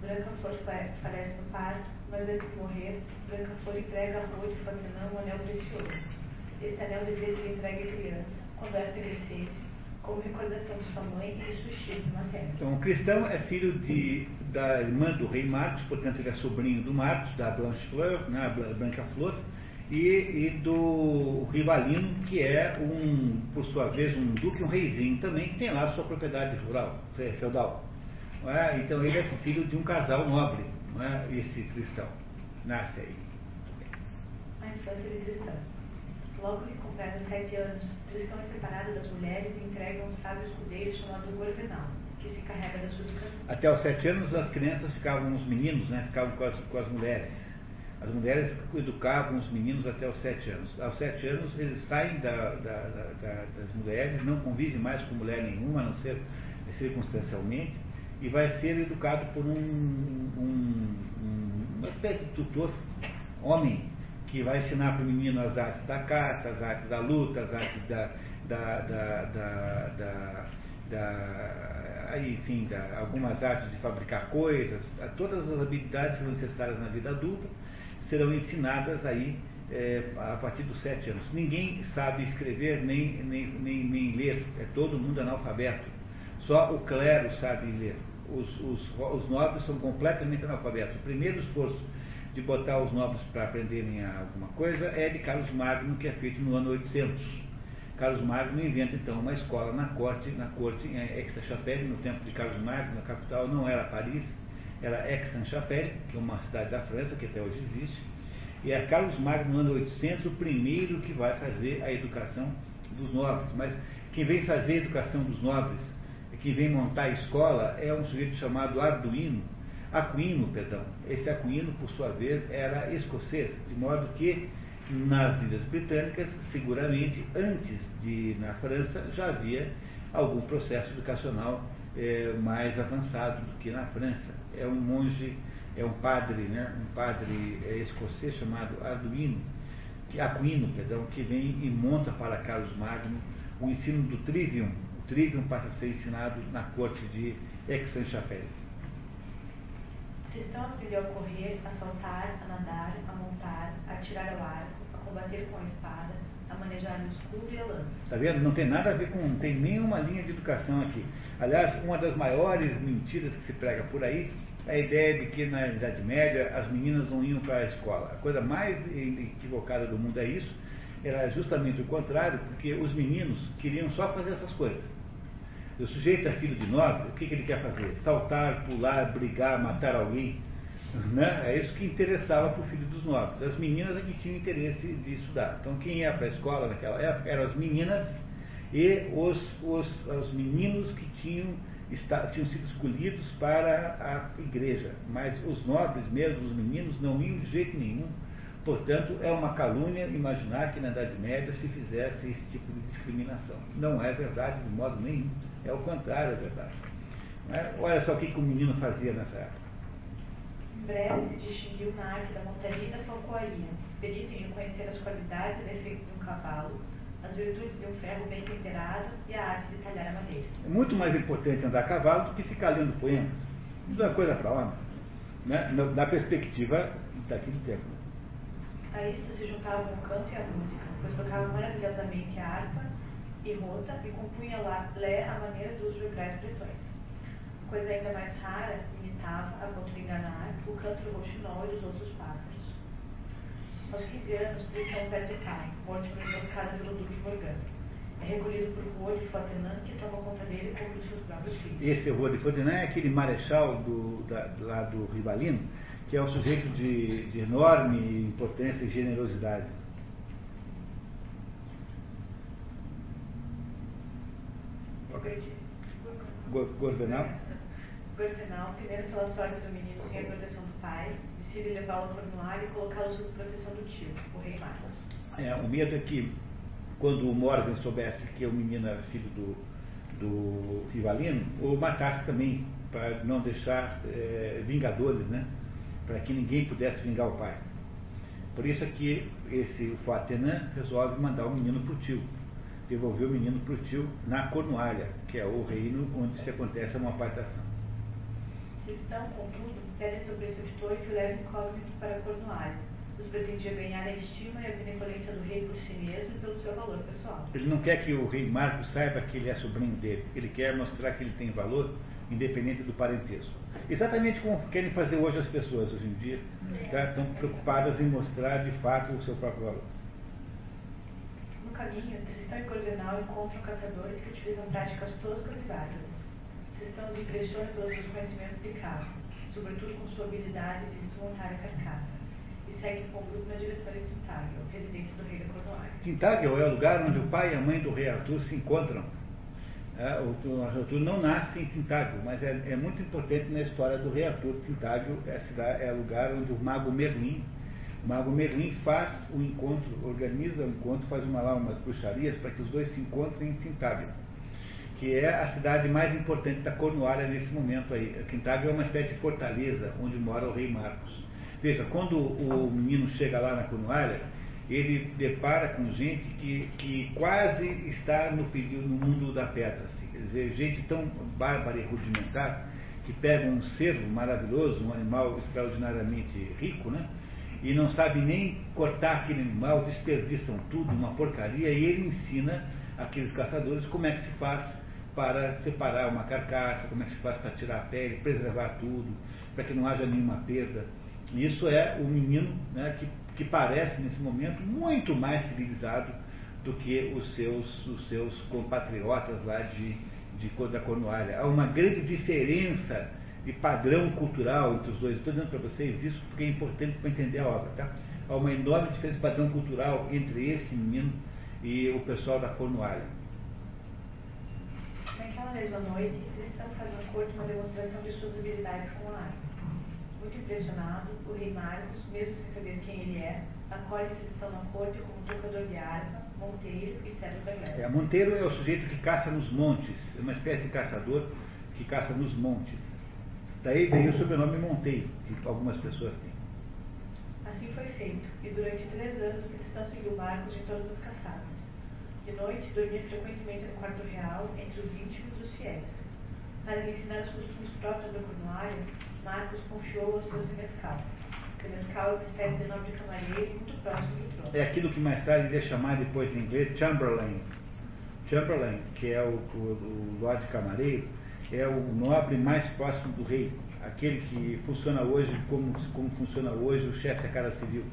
Branca Flor falece no parto, mas antes de morrer, Branca Flor entrega a rua de Fatinã um anel precioso. Esse anel deveria ser entregue à criança, quando esta crescesse, como recordação de sua mãe e de chifre materno. Então, o cristão é filho de, da irmã do rei Marcos, portanto ele é sobrinho do Marcos, da Blanche Fleur, né, Branca Flor, e, e, do Rivalino, que é um, por sua vez, um duque, um reizinho também, que tem lá sua propriedade rural, feudal. É? Então ele é filho de um casal nobre, é? esse cristão. Nasce aí. A infância de cristão. Logo que completa sete anos, Cristão é separado das mulheres e entrega um sábio escudeiro chamado Gorvenal, que se carrega da sua educação. Até os sete anos as crianças ficavam, os meninos, né, ficavam com as, com as mulheres. As mulheres educavam os meninos até os sete anos. Aos sete anos eles saem da, da, da, das mulheres, não convivem mais com mulher nenhuma, a não ser circunstancialmente, e vai ser educado por um, um, um espécie de tutor, homem, que vai ensinar para o menino as artes da caça, as artes da luta, as artes da, da, da, da, da, da enfim, da, algumas artes de fabricar coisas, todas as habilidades que são necessárias na vida adulta serão ensinadas aí é, a partir dos sete anos. Ninguém sabe escrever nem, nem, nem, nem ler, é todo mundo analfabeto. Só o clero sabe ler. Os, os, os nobres são completamente analfabetos. O primeiro esforço de botar os nobres para aprenderem alguma coisa é de Carlos Magno, que é feito no ano 800. Carlos Magno inventa então uma escola na corte, na corte em Aix-en-Chapelle, no tempo de Carlos Magno, a capital não era Paris, era Aix-en-Chapelle, que é uma cidade da França que até hoje existe. E é Carlos Magno, no ano 800, o primeiro que vai fazer a educação dos nobres. Mas quem vem fazer a educação dos nobres, quem vem montar a escola, é um sujeito chamado Arduino, Aquino, perdão. Esse Aquino, por sua vez, era escocês, de modo que nas Ilhas Britânicas, seguramente antes de na França, já havia algum processo educacional é, mais avançado do que na França. É um monge, é um padre, né, um padre é, escocês chamado Arduino, que, Aquino, perdão, que vem e monta para Carlos Magno o ensino do Trivium. O Trivium passa a ser ensinado na corte de Aix-en-Chapelle. Cristão aprendeu a correr, a saltar, a nadar, a montar, a atirar ao arco, a combater com a espada, a manejar o escudo e a lança. Está vendo? Não tem nada a ver com. Não tem nenhuma linha de educação aqui. Aliás, uma das maiores mentiras que se prega por aí é a ideia de que na Idade Média as meninas não iam para a escola. A coisa mais equivocada do mundo é isso. Era justamente o contrário, porque os meninos queriam só fazer essas coisas. O sujeito é filho de nobre, o que, que ele quer fazer? Saltar, pular, brigar, matar alguém. Né? É isso que interessava para o filho dos nobres. As meninas é que tinham interesse de estudar. Então, quem ia para a escola naquela época eram as meninas e os, os, os meninos que tinham, está, tinham sido escolhidos para a igreja. Mas os nobres mesmo, os meninos, não iam de jeito nenhum. Portanto, é uma calúnia imaginar que na Idade Média se fizesse esse tipo de discriminação. Não é verdade de modo nenhum. É o contrário, é verdade. É? Olha só o que, que o menino fazia nessa época breve se distinguiu na arte da montaria e da falcoaria, perito em reconhecer as qualidades e defeitos de um cavalo, as virtudes de um ferro bem temperado e a arte de talhar a madeira. É muito mais importante andar a cavalo do que ficar lendo poemas. Isso é uma coisa para homem, né? na perspectiva daquele tempo. A isto se juntavam o canto e a música, pois tocava maravilhosamente a harpa e rota e compunha lá lé à maneira dos jograis bretões. Coisa ainda mais rara, imitava, a ponto de enganar, o canto do roxinol e dos outros pássaros. Aos 15 anos, Tristan perde o pai, morto por emboscada pelo Duque Morgana. É recolhido por Rua de Fontenay, que toma conta dele como dos seus próprios filhos. Esse Rua de Fontenay é aquele marechal do, da, lá do Rivalino, que é um sujeito de, de enorme importância e generosidade. Gordenal? Gordenal, primeiro pela sorte do menino sem a proteção do pai, decide levá-lo ao formulário e colocá-lo sob proteção do tio, o rei Marcos. É, o medo é que quando o Morgan soubesse que o menino era filho do, do Rivalino, o matasse também, para não deixar é, vingadores, né? Para que ninguém pudesse vingar o pai. Por isso é que esse o Fatenan resolve mandar o menino para o tio devolveu o menino para o tio na Cornualha, que é o reino onde se acontece a uma apartação. Cristão, contudo, pede seu preceptor que o leve incógnito para Cornualha, pois pretendia ganhar a estima e a benevolência do rei por si mesmo e pelo seu valor pessoal. Ele não quer que o rei Marcos saiba que ele é sobrinho dele, ele quer mostrar que ele tem valor independente do parentesco. Exatamente como querem fazer hoje as pessoas hoje em dia, tá? estão preocupadas em mostrar de fato o seu próprio valor caminho, Tristão e Cordenal encontram caçadores que utilizam práticas toscas bárbaras. Tristão os impressiona pelos seus conhecimentos de caça, sobretudo com sua habilidade de desmontar a carcaça, e segue com o grupo na direção de Tintagel, residência do rei da Cornualha. Tintagel é o lugar onde o pai e a mãe do rei Arthur se encontram. É, o Arthur não nasce em Tintagel, mas é, é, muito importante na história do rei Arthur. Tintagel é, é lugar onde o mago Merlin mago Merlin faz o encontro, organiza o encontro, faz uma lá umas bruxarias para que os dois se encontrem em Tintagel, que é a cidade mais importante da Cornualha nesse momento aí. Tintagel é uma espécie de fortaleza onde mora o rei Marcos. Veja, quando o menino chega lá na Cornualha, ele depara com gente que, que quase está no, no mundo da pedra. Assim. Quer dizer, gente tão bárbara e rudimentar que pega um cervo maravilhoso, um animal extraordinariamente rico, né? E não sabe nem cortar aquele animal, desperdiçam tudo, uma porcaria, e ele ensina aqueles caçadores como é que se faz para separar uma carcaça, como é que se faz para tirar a pele, preservar tudo, para que não haja nenhuma perda. Isso é o menino né, que, que parece, nesse momento, muito mais civilizado do que os seus, os seus compatriotas lá de, de da Cornualha. Há uma grande diferença de padrão cultural entre os dois. Estou dizendo para vocês isso porque é importante para entender a obra. Tá? Há uma enorme diferença de padrão cultural entre esse menino e o pessoal da Cornualha. Naquela mesma noite, Cristão faz na corte uma demonstração de suas habilidades com a arma. Muito impressionado, o rei Marcos, mesmo sem saber quem ele é, acolhe Cristão na corte como tocador de arma, monteiro e cedro da guerra. É, monteiro é o sujeito que caça nos montes, é uma espécie de caçador que caça nos montes. Daí veio o sobrenome Monteiro, que algumas pessoas têm. Assim foi feito, e durante três anos Cristão seguiu Marcos em todas as caçadas. De noite, dormia frequentemente no quarto real, entre os íntimos e os fiéis. Para lhe ensinar os costumes próprios da Cornualha, Marcos confiou aos seus Senescal. Senescal é uma espécie de nobre camareiro muito próximo do trono. É aquilo que mais tarde ia chamar depois em inglês Chamberlain. Chamberlain, que é o, o, o Lorde Camareiro, é o nobre mais próximo do rei, aquele que funciona hoje como, como funciona hoje o chefe da Casa Civil,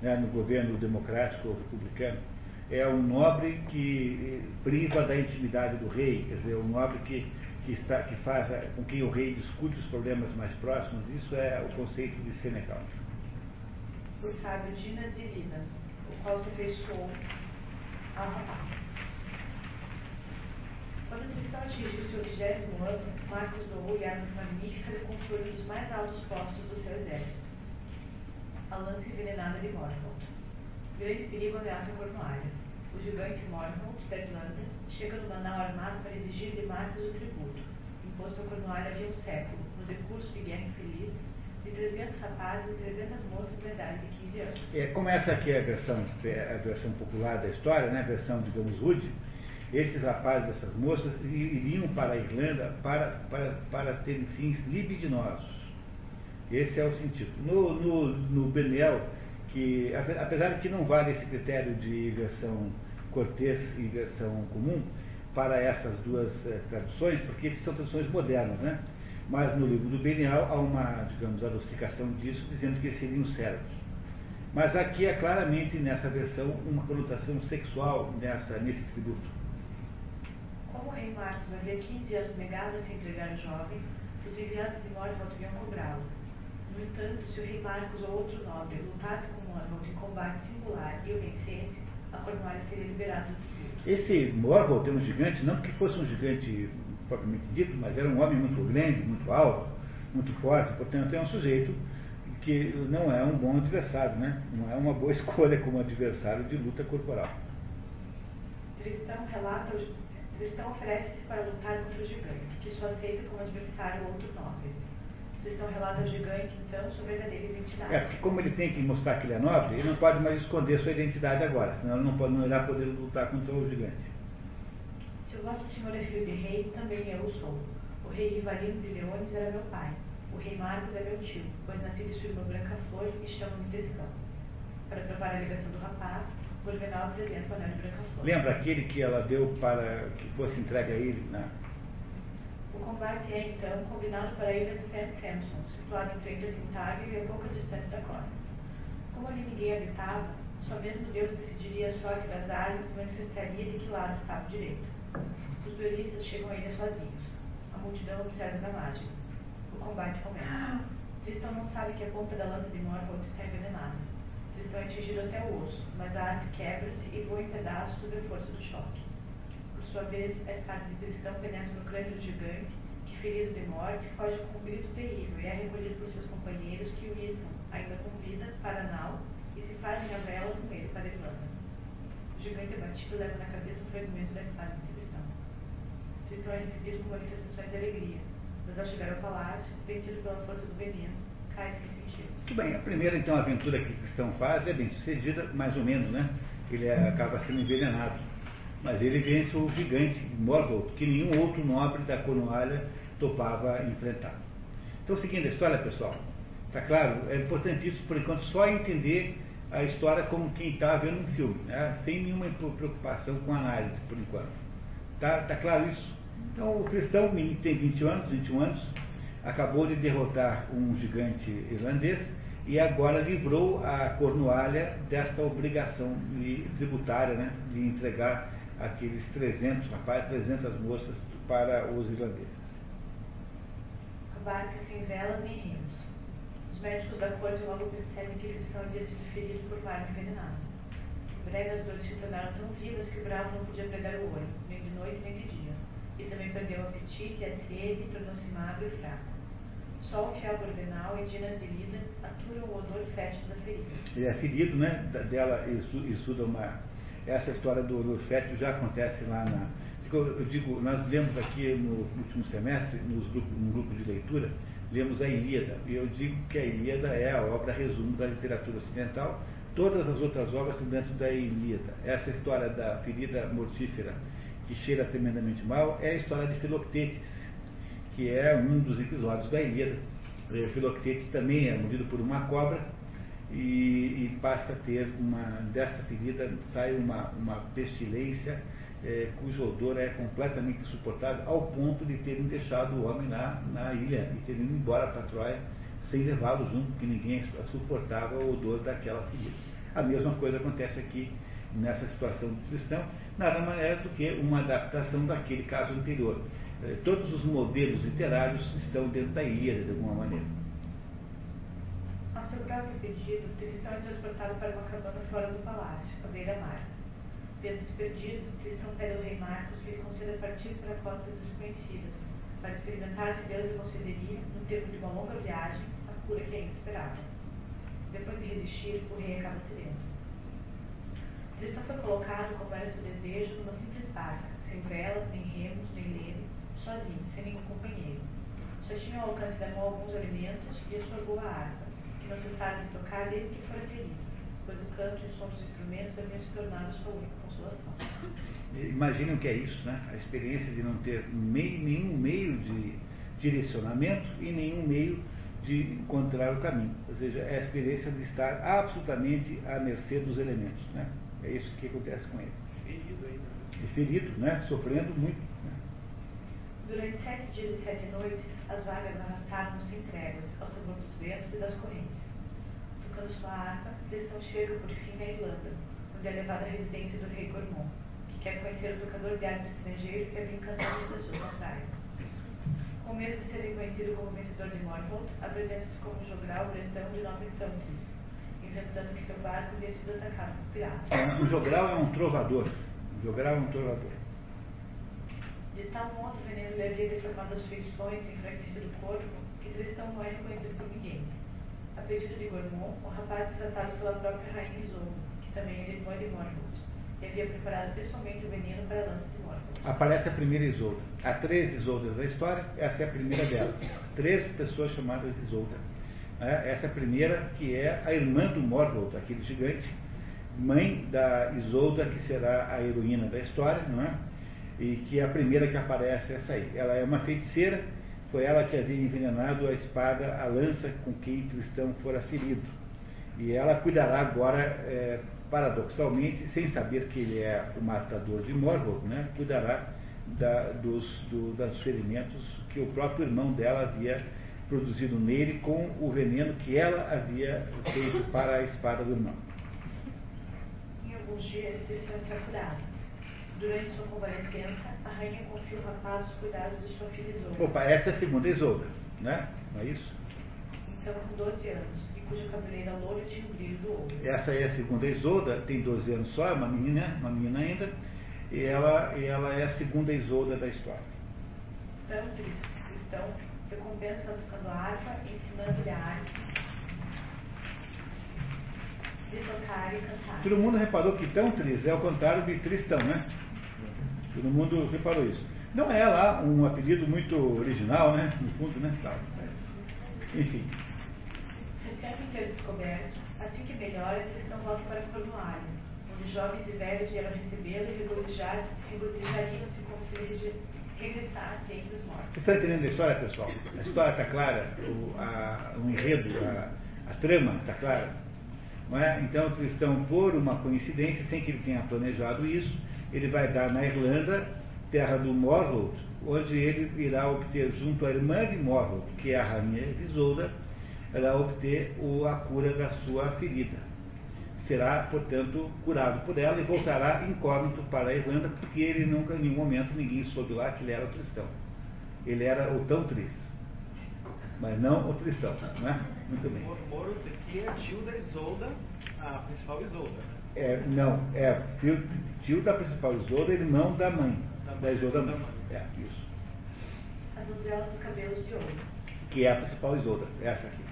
né, no governo democrático ou republicano. é um nobre que priva da intimidade do rei, quer dizer, um nobre que, que, está, que faz com quem o rei discute os problemas mais próximos. Isso é o conceito de Senecal. Por Fábio Dinas de Lina, o qual se fechou ao Quando Tristão atingiu seu vigésimo ano, Marcos doou-lhe armas magníficas e controle dos mais altos postos do seu exército. A lança envenenada de Morgoth. Grande perigo ameaça Cornualha. O gigante Morgoth, da Irlanda, chega no Manaus armado para exigir de Marcos o tributo, imposto a Cornualha havia um século, no decurso de guerra infeliz, de 300 rapazes e 300 moças de idade de 15 anos. É, como essa aqui é a versão, a versão popular da história, né, a versão, digamos, rude, esses rapazes, essas moças, iriam para a Irlanda para, para, para terem fins libidinosos. Esse é o sentido. No, no, no Beniel, que apesar de que não vale esse critério de versão cortês e versão comum para essas duas eh, traduções, porque são traduções modernas, né? Mas no livro do Benial há uma, digamos, adocicação disso, dizendo que seriam servos. Mas aqui é claramente nessa versão uma conotação sexual nessa, nesse tributo. Como o rei Marcos havia 15 anos negado a se entregar jovem, os enviados de Morgoth vinham cobrá-lo. No entanto, se o rei Marcos ou outro nobre lutasse com Morgoth em combate singular e o vencesse, a Cornualha seria liberada do tributo. Esse Morgoth é um gigante, não porque fosse um gigante propriamente dito, mas era um homem muito grande, muito alto, muito forte, portanto é um sujeito que não é um bom adversário, né? não é uma boa escolha como adversário de luta corporal. Tristão relata Tristão oferece-se para lutar contra o gigante, que só aceita como adversário outro nobre. Tristão relata ao gigante, então, sua verdadeira identidade. É, porque como ele tem que mostrar que ele é nobre, ele não pode mais esconder sua identidade agora, senão ele não, pode, não irá poder lutar contra o gigante. Se o vosso senhor é filho de rei, também eu o sou. O rei Rivalino de Leones era meu pai. O rei Marcos é meu tio, pois nasci de sua irmã Branca Flor e chamo-me Tristão. Para provar a ligação do rapaz, Juvenal apresenta o anel de Branca Flor. Lembra aquele que ela deu para que fosse entregue a ele? Na... O combate é, então, combinado para a ilha de St. Samson, situada em frente a Tintagel e a pouca distância da costa. Como ali ninguém habitava, só mesmo Deus decidiria a sorte das áreas e manifestaria de que lado estava direito. Os duelistas chegam a ilha sozinhos. A multidão observa a mágica. O combate começa. Tristão não sabe que a ponta da lança de Morgoth está envenenada estão atingidos até o osso, mas a arte quebra-se e voa em pedaços sob a força do choque. Por sua vez, a espada de cristão penetra no crânio do gigante, que, ferido de morte, foge com um grito terrível e é recolhido por seus companheiros que o içam, ainda com vida, para Nau e se fazem a vela com ele para Irlanda. O gigante abatido leva na cabeça um fragmento da espada de cristão. Cristão é recebido com manifestações de alegria, mas ao chegar ao palácio, vencido pela força do veneno, cai sem muito bem, a primeira então aventura que o cristão faz é bem sucedida, mais ou menos, né? Ele acaba sendo envenenado. Mas ele vence o gigante Morgoth, que nenhum outro nobre da Cornualha topava enfrentar. Então, seguindo a história, pessoal, está claro? É importante isso, por enquanto, só entender a história como quem está vendo um filme, né? sem nenhuma preocupação com análise, por enquanto. Está tá claro isso? Então, o cristão tem 20 anos, 21 anos, acabou de derrotar um gigante irlandês e agora livrou a Cornualha desta obrigação tributária né, de entregar aqueles 300 rapazes, 300 moças para os irlandeses. Barca sem velas nem remos. Os médicos da corte logo percebem que eles estão havia sido feridos por mar envenenado. Em breve as dores se tornaram tão vivas que o bravo não podia pregar o olho, nem de noite nem de dia. E também perdeu o apetite a sede e tornou-se magro e fraco. Só o fiel ordenal e Lida aturam o odor fétido da ferida. Ele é ferido, né? Dela estuda uma. Essa história do odor fétido já acontece lá na. Eu digo, nós lemos aqui no último semestre, nos grupos, no grupo de leitura, lemos a Ilíada. E eu digo que a Ilíada é a obra resumo da literatura ocidental. Todas as outras obras estão dentro da Ilíada. Essa história da ferida mortífera que cheira tremendamente mal é a história de Filoctetes que é um dos episódios da Ilíada. Filoctetes também é mordido por uma cobra e, e, passa a ter uma, desta ferida sai uma, uma pestilência é, cujo odor é completamente insuportável, ao ponto de terem deixado o homem na, na ilha e terem ido embora para Troia sem levá-lo junto, porque ninguém suportava o odor daquela ferida. A mesma coisa acontece aqui nessa situação do cristão, nada mais é do que uma adaptação daquele caso anterior. Eh, todos os modelos literários estão dentro da Ilíada, de alguma maneira. A seu próprio pedido, Tristão é transportado para uma cabana fora do palácio, à beira-mar. Vendo perdido, Tristão pede ao rei Marcos que lhe conceda partir para costas desconhecidas, para experimentar se Deus lhe concederia, no tempo de uma longa viagem, a cura que ainda esperava. Depois de resistir, o rei acaba cedendo. Tristão foi colocado, como era seu desejo, numa simples barca, sem velas, nem remos, sozinho, sem nenhum companheiro. Só tinha ao alcance da mão alguns alimentos e a sua boa harpa, que não cessava de tocar desde que fora ferido, pois o canto e o som dos instrumentos haviam se tornado sua única consolação. Imaginem o que é isso, né? A experiência de não ter meio, nenhum meio de direcionamento e nenhum meio de encontrar o caminho. Ou seja, é a experiência de estar absolutamente à mercê dos elementos, né? É isso que acontece com ele. Ferido ainda. E ferido, né? Sofrendo muito. Durante sete dias e sete noites, as vagas arrastaram-se sem tréguas, ao sabor dos ventos e das correntes. Tocando sua harpa, Tristão chega por fim à Irlanda, onde é levado à residência do rei Gormon, que quer conhecer o tocador de harpa estrangeiro que havia encantado as pessoas na praia. Com medo de ser reconhecido como vencedor de Morgoth, apresenta-se como jogral grandão de nove tântris, inventando que seu barco havia sido atacado por piratas. O jogral é um trovador. O jogral é um trovador. De tal modo, o veneno lhe havia deformado as feições e enfraquecido o corpo, que Tristão não é reconhecido por ninguém. A pedido de Gormon, o rapaz é tratado pela própria rainha Isolda, que também é irmã de Morgoth, e havia preparado pessoalmente o veneno para a lança de Morgoth. Aparece a primeira Isolda. Há três Isoldas da história, essa é a primeira delas. Três pessoas chamadas Isolda. É, essa é a primeira, que é a irmã do Morgoth, aquele gigante, mãe da Isolda, que será a heroína da história, não é? E que é a primeira que aparece essa aí. Ela é uma feiticeira, foi ela que havia envenenado a espada, a lança com que Tristão fora ferido. E ela cuidará agora, é, paradoxalmente, sem saber que ele é o matador de Morgoth, né? cuidará da, dos, do, dos ferimentos que o próprio irmão dela havia produzido nele com o veneno que ela havia feito para a espada do irmão. Em alguns dias, Tristão está curado. Durante sua convalescença, a rainha confia o rapaz os cuidados de sua filha Isolda. Opa, essa é a segunda Isolda, né? Não é isso? Então, com 12 anos, e cuja cabeleira loura tinha o brilho do ouro. Essa é a segunda Isolda, tem 12 anos só, é uma menina, uma menina ainda, e ela, e ela é a segunda Isolda da história. Então, Cristão recompensa tocando a harpa e ensinando-lhe a arte de tocar e cantar. Todo mundo reparou que Tantris é ao contrário de Tristão, né? Todo mundo reparou isso. Não é lá um apelido muito original, né? No fundo, né? Tal. Enfim. Recebe ter descoberto, assim que melhora, Tristão volta para Cornualha, onde jovens e velhos vieram recebê-lo e regozijar- regozijariam-se como se ele regressasse entre os mortos. Vocês estão entendendo a história, pessoal? A história está clara, o, a, o enredo, a, a trama está clara. Não é? Então, o cristão, por uma coincidência, sem que ele tenha planejado isso, ele vai dar na Irlanda, terra do Morgoth, onde ele irá obter, junto à irmã de Morgoth, que é a rainha Isolda, irá obter o, a cura da sua ferida. Será, portanto, curado por ela e voltará incógnito para a Irlanda, porque ele nunca, em nenhum momento, ninguém soube lá que ele era o cristão. Ele era o tão triste, mas não o cristão, não é? Muito bem. Moro, Moro aqui é tio da Isolda, a principal Isolda. né? É, não, é tio, tio da principal Isolda, irmão da mãe. Da Da Isolda da mãe. mãe. É, isso. A donzela dos cabelos de ouro. Que é a principal Isolda, essa aqui.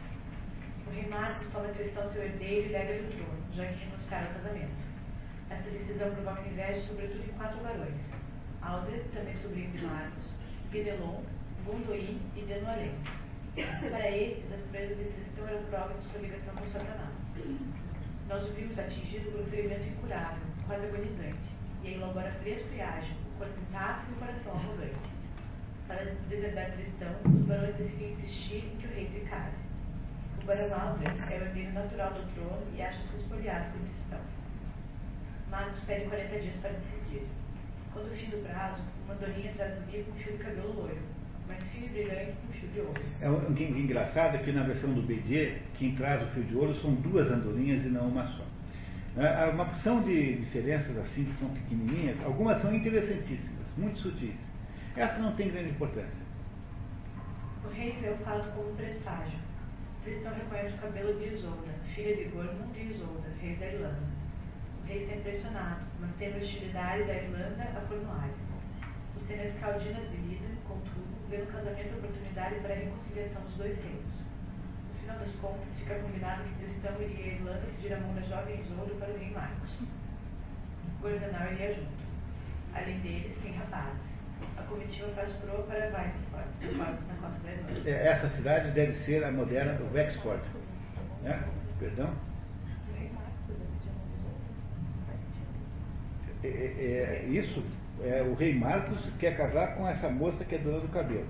O rei Marcos toma Tristão seu herdeiro e leva-lhe o trono, já que renunciaram ao casamento. Essa decisão provoca inveja, sobretudo em quatro varões. Aldred, também sobrinho de Marcos, Guidelon, Gundoin e Denoalém. Para esses, as presas de Tristão eram prova de sua ligação com Satanás. Nós o vimos atingido por um ferimento incurável, quase agonizante, e agora fresco e ágil, o corpo intacto e o coração arrogante. Para deserdar Tristão, os barões decidem insistir em que o rei se case. O barão Albert é o herdeiro natural do trono e acha-se espoliado por Tristão. Marcos pede 40 dias para decidir. Quando o fim do prazo, uma doninha traz no bico um fio de cabelo loiro, mais fino e brilhante com um fio de ouro. É um, que, engraçado é que na versão do BD, quem traz o fio de ouro são duas andorinhas e não uma só. É, há uma porção de diferenças assim que são pequenininhas, algumas são interessantíssimas, muito sutis. Essa não tem grande importância. O rei vê o fato como um presságio. Tristão reconhece o cabelo de Isolda, filha de Gormund e Isolda, rei da Irlanda. O rei está impressionado, mas a hostilidade da Irlanda a Cornualha. O senescal Dinas de Lida, contudo, vê no casamento a oportunidade para a reconciliação dos dois reinos. Final das contas, fica combinado que Tristão iria à Irlanda pedir a mão da jovem Isolda para o rei Marcos. Gordanal iria junto. Além deles, tem rapazes. A comitiva faz proa para Weisford, na costa da Irlanda. É, Essa cidade deve ser a moderna Wexford. Né? Perdão? É, é, é, isso, é, o rei Marcos quer casar com essa moça que é dona do cabelo.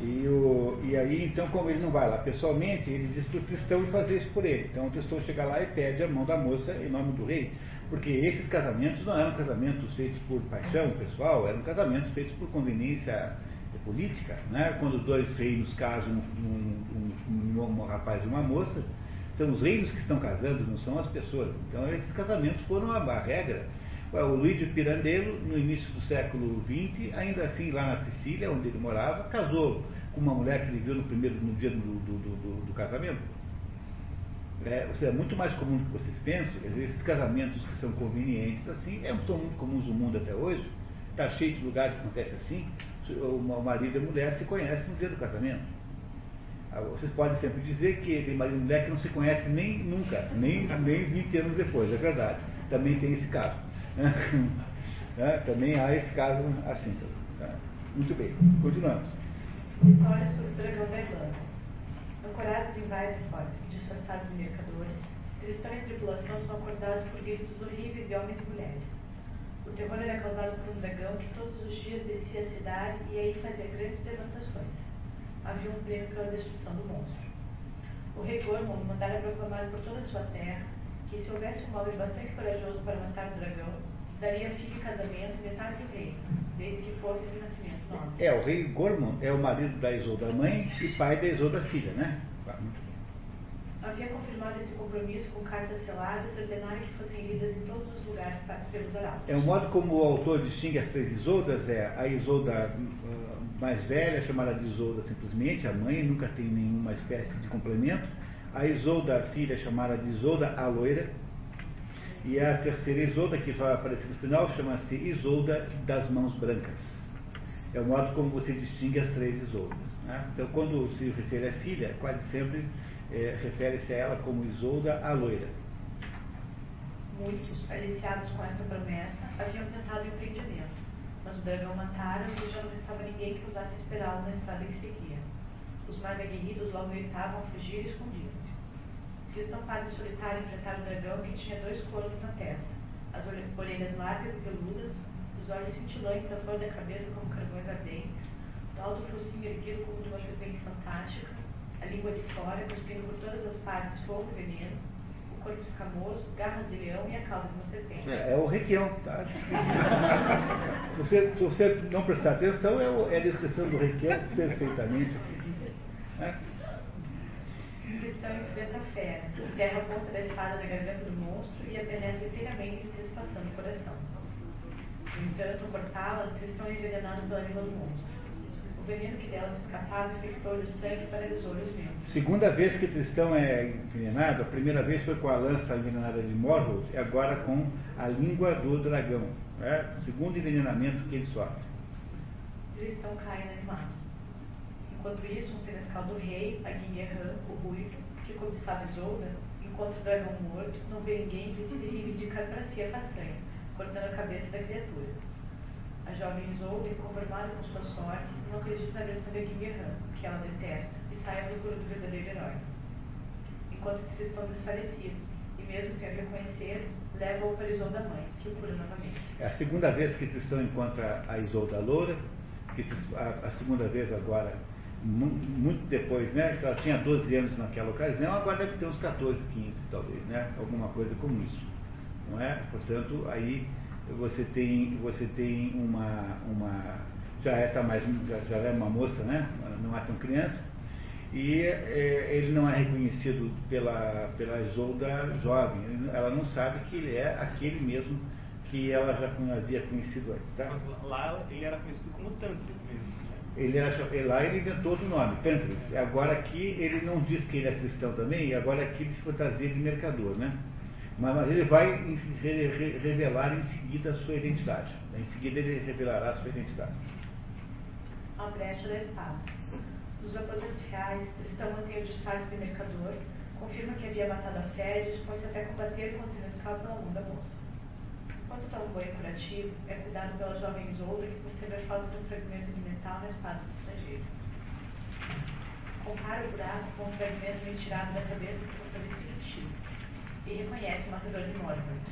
E, o, e aí, então, como ele não vai lá pessoalmente, ele diz para o Tristão ir fazer isso por ele. Então o Tristão chega lá e pede a mão da moça em nome do rei. Porque esses casamentos não eram casamentos feitos por paixão pessoal, eram casamentos feitos por conveniência política. Né? Quando dois reinos casam, um, um, um, um rapaz e uma moça, são os reinos que estão casando, não são as pessoas. Então esses casamentos foram a regra. O Luigi Pirandello, no início do século XX, ainda assim lá na Sicília, onde ele morava, casou com uma mulher que ele viu no primeiro no dia do, do, do, do casamento. É, ou seja, é muito mais comum do que vocês pensam, dizer, esses casamentos que são convenientes assim, é, são muito comuns no mundo até hoje, está cheio de lugares que acontece assim, o marido e a mulher se conhecem no dia do casamento. Ah, Vocês podem sempre dizer que tem marido e mulher que não se conhece nem nunca, nem, nem 20 anos depois, é verdade. Também tem esse caso. É, também há esse caso assim. Tá? Muito bem, continuamos. História sobre dragão Irlanda. Ancorados em Weisford, disfarçados de mercadores, cristão e tripulação são acordados por gritos horríveis de homens e mulheres. O terror era causado por um dragão que todos os dias descia a cidade e aí fazia grandes devastações. Havia um prêmio pela destruição do monstro. O rei Gormond mandara proclamar por toda a sua terra que se houvesse um homem bastante corajoso para matar o dragão, daria filho em casamento metade do reino, desde que fosse de nascimento nome. É, o rei Gormon é o marido da Isolda mãe e pai da Isolda filha, né? Ah, Muito bem. Havia confirmado esse compromisso com cartas seladas ordenara que fossem lidas em todos os lugares pelos oráculos. É o modo como o autor distingue as três Isoldas é a Isolda ah, mais velha, chamada de Isolda simplesmente, a mãe, nunca tem nenhuma espécie de complemento. A Isolda filha, chamada de Isolda a loira. E a terceira Isolda, que vai aparecer no final, chama-se Isolda das mãos brancas. É o modo como você distingue as três Isoldas. né? Então, quando se refere a filha, quase sempre eh, refere-se a ela como Isolda a loira. Muitos, aliciados com essa promessa, haviam tentado empreendimento, mas o dragão mataram e já não restava ninguém que ousasse esperá-lo na estrada que seguia. Os mais aguerridos logo gritavam a fugir e Cristão Padre Solitário enfrentara o dragão que tinha dois cornos na testa, as orelhas orelhas largas e peludas, os olhos cintilantes à flor da cabeça como carvões ardentes, o alto focinho erguido como de uma serpente fantástica, a língua de fora, cuspindo por todas as partes fogo e veneno, o corpo escamoso, garras de leão e a cauda de uma serpente. É, é o Requião, tá? se, você, se você não prestar atenção, é, o- é a descrição do Requião perfeitamente. né? Cristão enfrenta a fera, enterra a ponta da espada na garganta do monstro e a penetra inteiramente, despassando o coração. No entanto, ao cortá-la, Cristão é envenenado pela língua do monstro. O veneno que dela se escapava infectou-lhe o sangue e paralisou-lhe os membros. Segunda vez que Tristão é envenenado, a primeira vez foi com a lança envenenada de Morgoth e agora com a língua do dragão. O segundo envenenamento que ele sofre. Tristão cai inanimado. Enquanto isso, um senescal do rei, Aguinheran, o ruivo, que cobiçava Isolda, encontra o dragão morto, não vê ninguém que decide reivindicar para si a façanha, cortando a cabeça da criatura. A jovem Isolda, inconformada com sua sorte, não acredita na versão de Aguinheran, que ela detesta, e sai à procura do verdadeiro herói. Enquanto Tristão desfalecido, e mesmo sem o reconhecer, leva-o para Isolda mãe, que o cura novamente. É a segunda vez que Tristão encontra a Isolda Loura, que a, a segunda vez agora, mu- muito depois, né? Ela tinha 12 anos naquela ocasião, agora deve ter uns 14, 15 talvez, né? Alguma coisa como isso. Não é? Portanto, aí você tem, você tem uma, uma já é tá mais já, já é uma moça, né? Não é tão criança. E é, ele não é reconhecido pela, pela Isolda jovem, ela não sabe que ele é aquele mesmo que ela já havia conhecido antes. Tá? Lá ele era conhecido como. Né? Ele era, lá ele inventou outro nome, Tantris. Agora aqui ele não diz que ele é cristão também, e agora aqui ele se fantasia de mercador, né? Mas, mas ele vai re, re, revelar em seguida a sua identidade. Em seguida ele revelará a sua identidade. A brecha da espada. Nos aposentos reais, Tristão mantém o disfarce de mercador, confirma que havia matado a fé e dispõe-se até combater com o silencial pela mão da moça. Enquanto tal banho curativo, é cuidado pela jovem Isolda que percebe a falta de um fragmento de na espada do estrangeiro. Compara o buraco com um fragmento retirado da cabeça que fortalecia o tiro e reconhece o matador de Morgoth.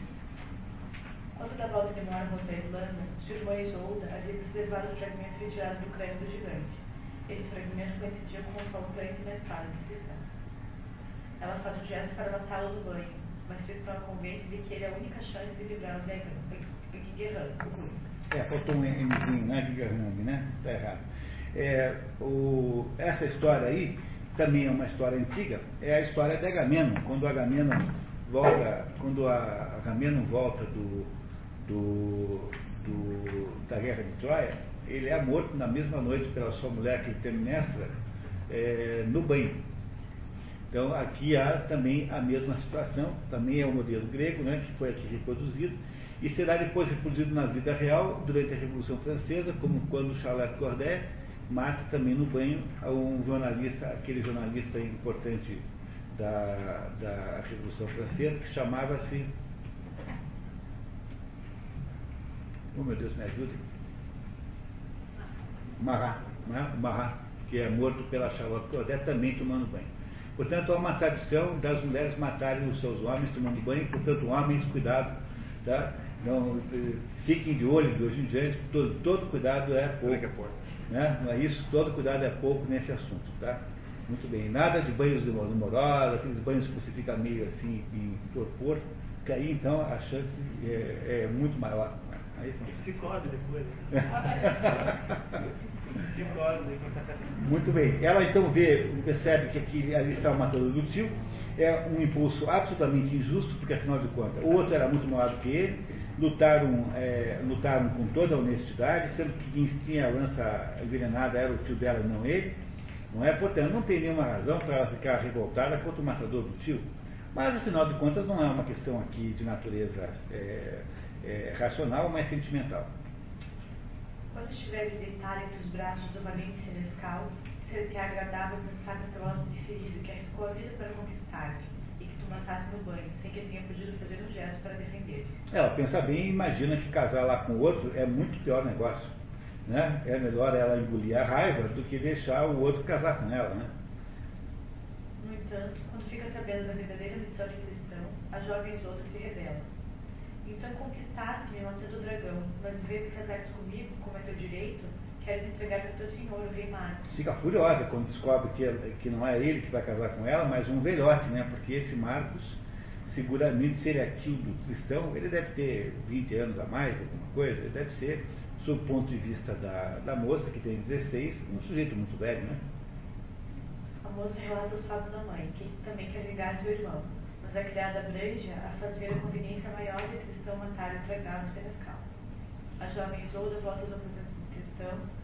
Quando da volta de Morgoth à Islândia, sua irmã Isolda havia preservado o fragmento retirado do crânio do gigante. Esse fragmento coincidia com o faltante na espada de Tristão. Ela faz um gesto para matá-lo do banho, mas Tristão a convence de que ele é a única chance de livrar o Guerrando. É, faltou um Mzinho, né, Guerrando, né? Está errado. É, o, essa história aí também é uma história antiga, é a história de Agamenon, quando Agamenon volta, quando a Agamenon volta do, do, do, da guerra de Troia, ele é morto na mesma noite pela sua mulher, Clitemnestra, é, no banho. Então aqui há também a mesma situação, também é o modelo grego, né, que foi aqui reproduzido, e será depois reproduzido na vida real durante a Revolução Francesa, como quando Charlotte Corday mata também no banho um jornalista, aquele jornalista importante da, da Revolução Francesa, que chamava-se. Oh meu Deus, me ajude. Marat, né? Marat, que é morto pela Charlotte Corday também tomando banho. Portanto, há uma tradição das mulheres matarem os seus homens tomando banho, portanto, homens, cuidado, tá? Não, fiquem de olho de hoje em diante, todo, todo cuidado é pouco. Né? Não é isso, todo cuidado é pouco nesse assunto, tá? Muito bem. Nada de banhos demorosos, aqueles banhos que você fica meio assim em torpor, que aí então a chance é, é muito maior. Né? Aí sim. Psicose depois. Psicose. Muito bem. Ela então vê, percebe que aqui, ali está o matador do tio, é um impulso absolutamente injusto, porque afinal de contas, o outro era muito maior do que ele, lutaram, é, lutaram com toda a honestidade, sendo que quem tinha a lança envenenada era o tio dela, não ele. Não é? Portanto, não tem nenhuma razão para ela ficar revoltada contra o matador do tio. Mas, afinal de contas, não é uma questão aqui de natureza é, é, racional, mas sentimental. Quando estiver de deitar entre os braços do valente Senescal, ser-te agradável pensar que teu hóspede ferido que arriscou a vida para conquistar-te no banho, sem que tenha podido fazer um gesto para defender-se. Ela pensa bem e imagina que casar lá com o outro é muito pior negócio. Né? É melhor ela engolir a raiva do que deixar o outro casar com ela. Né? No entanto, quando fica sabendo da verdadeira missão de cristão, a jovem Isolda se revela. Então conquistaste-me matando o dragão, mas em vez de casares comigo, como é teu direito, queres entregar para teu senhor, o rei Marcos. Fica furiosa quando descobre que, que não é ele que vai casar com ela, mas um velhote, né? Porque esse Marcos, seguramente, se ele é tio do cristão, ele deve ter 20 anos a mais, alguma coisa, ele deve ser sob o ponto de vista da, da moça, que tem 16, um sujeito muito velho, né? A moça relata os fatos da mãe, que também quer vingar seu irmão, mas a criada abrange a fazer a conveniência maior de cristão matar e pregar no senescal. A jovem Isolda volta aos aposentos do cristão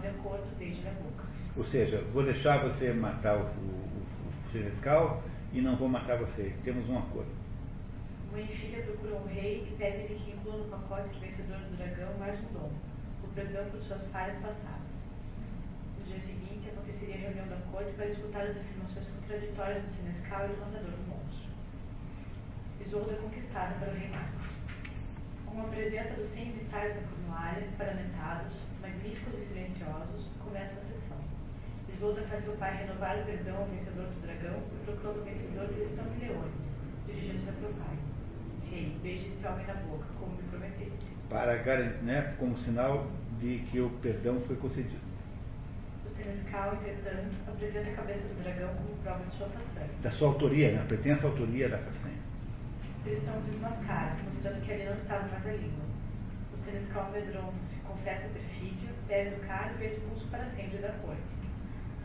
de acordo, beija a boca. Ou seja, vou deixar você matar o, o, o senescal e não vou matar você. Temos um acordo. Mãe e filha procuram o rei e pedem-lhe que inclua no pacote de vencedor do dragão mais um dom, o perdão por suas falhas passadas. No dia seguinte, aconteceria a reunião da corte para escutar as afirmações contraditórias do Sinescal e do matador do monstro. Isolda é conquistada para o rei Marcos. Com a presença dos cem vistais da cornualha, paramentados, magníficos e silenciosos, começa a sessão. Isolda faz seu pai renovar o perdão ao vencedor do dragão e proclama o vencedor de leões, dirigindo-se a seu pai rei, beije esse homem na boca, como me prometeu. Para garantir, né, como sinal de que o perdão foi concedido. O Senescal, entretanto, apresenta a cabeça do dragão como prova de sua façanha. Da sua autoria, né? Pertence à autoria da façanha. Eles estão desmascarados, mostrando que ali não estava mais a língua. O Senescal amedronta se confessa perfídio, pede o cargo e é expulso para sempre da corte.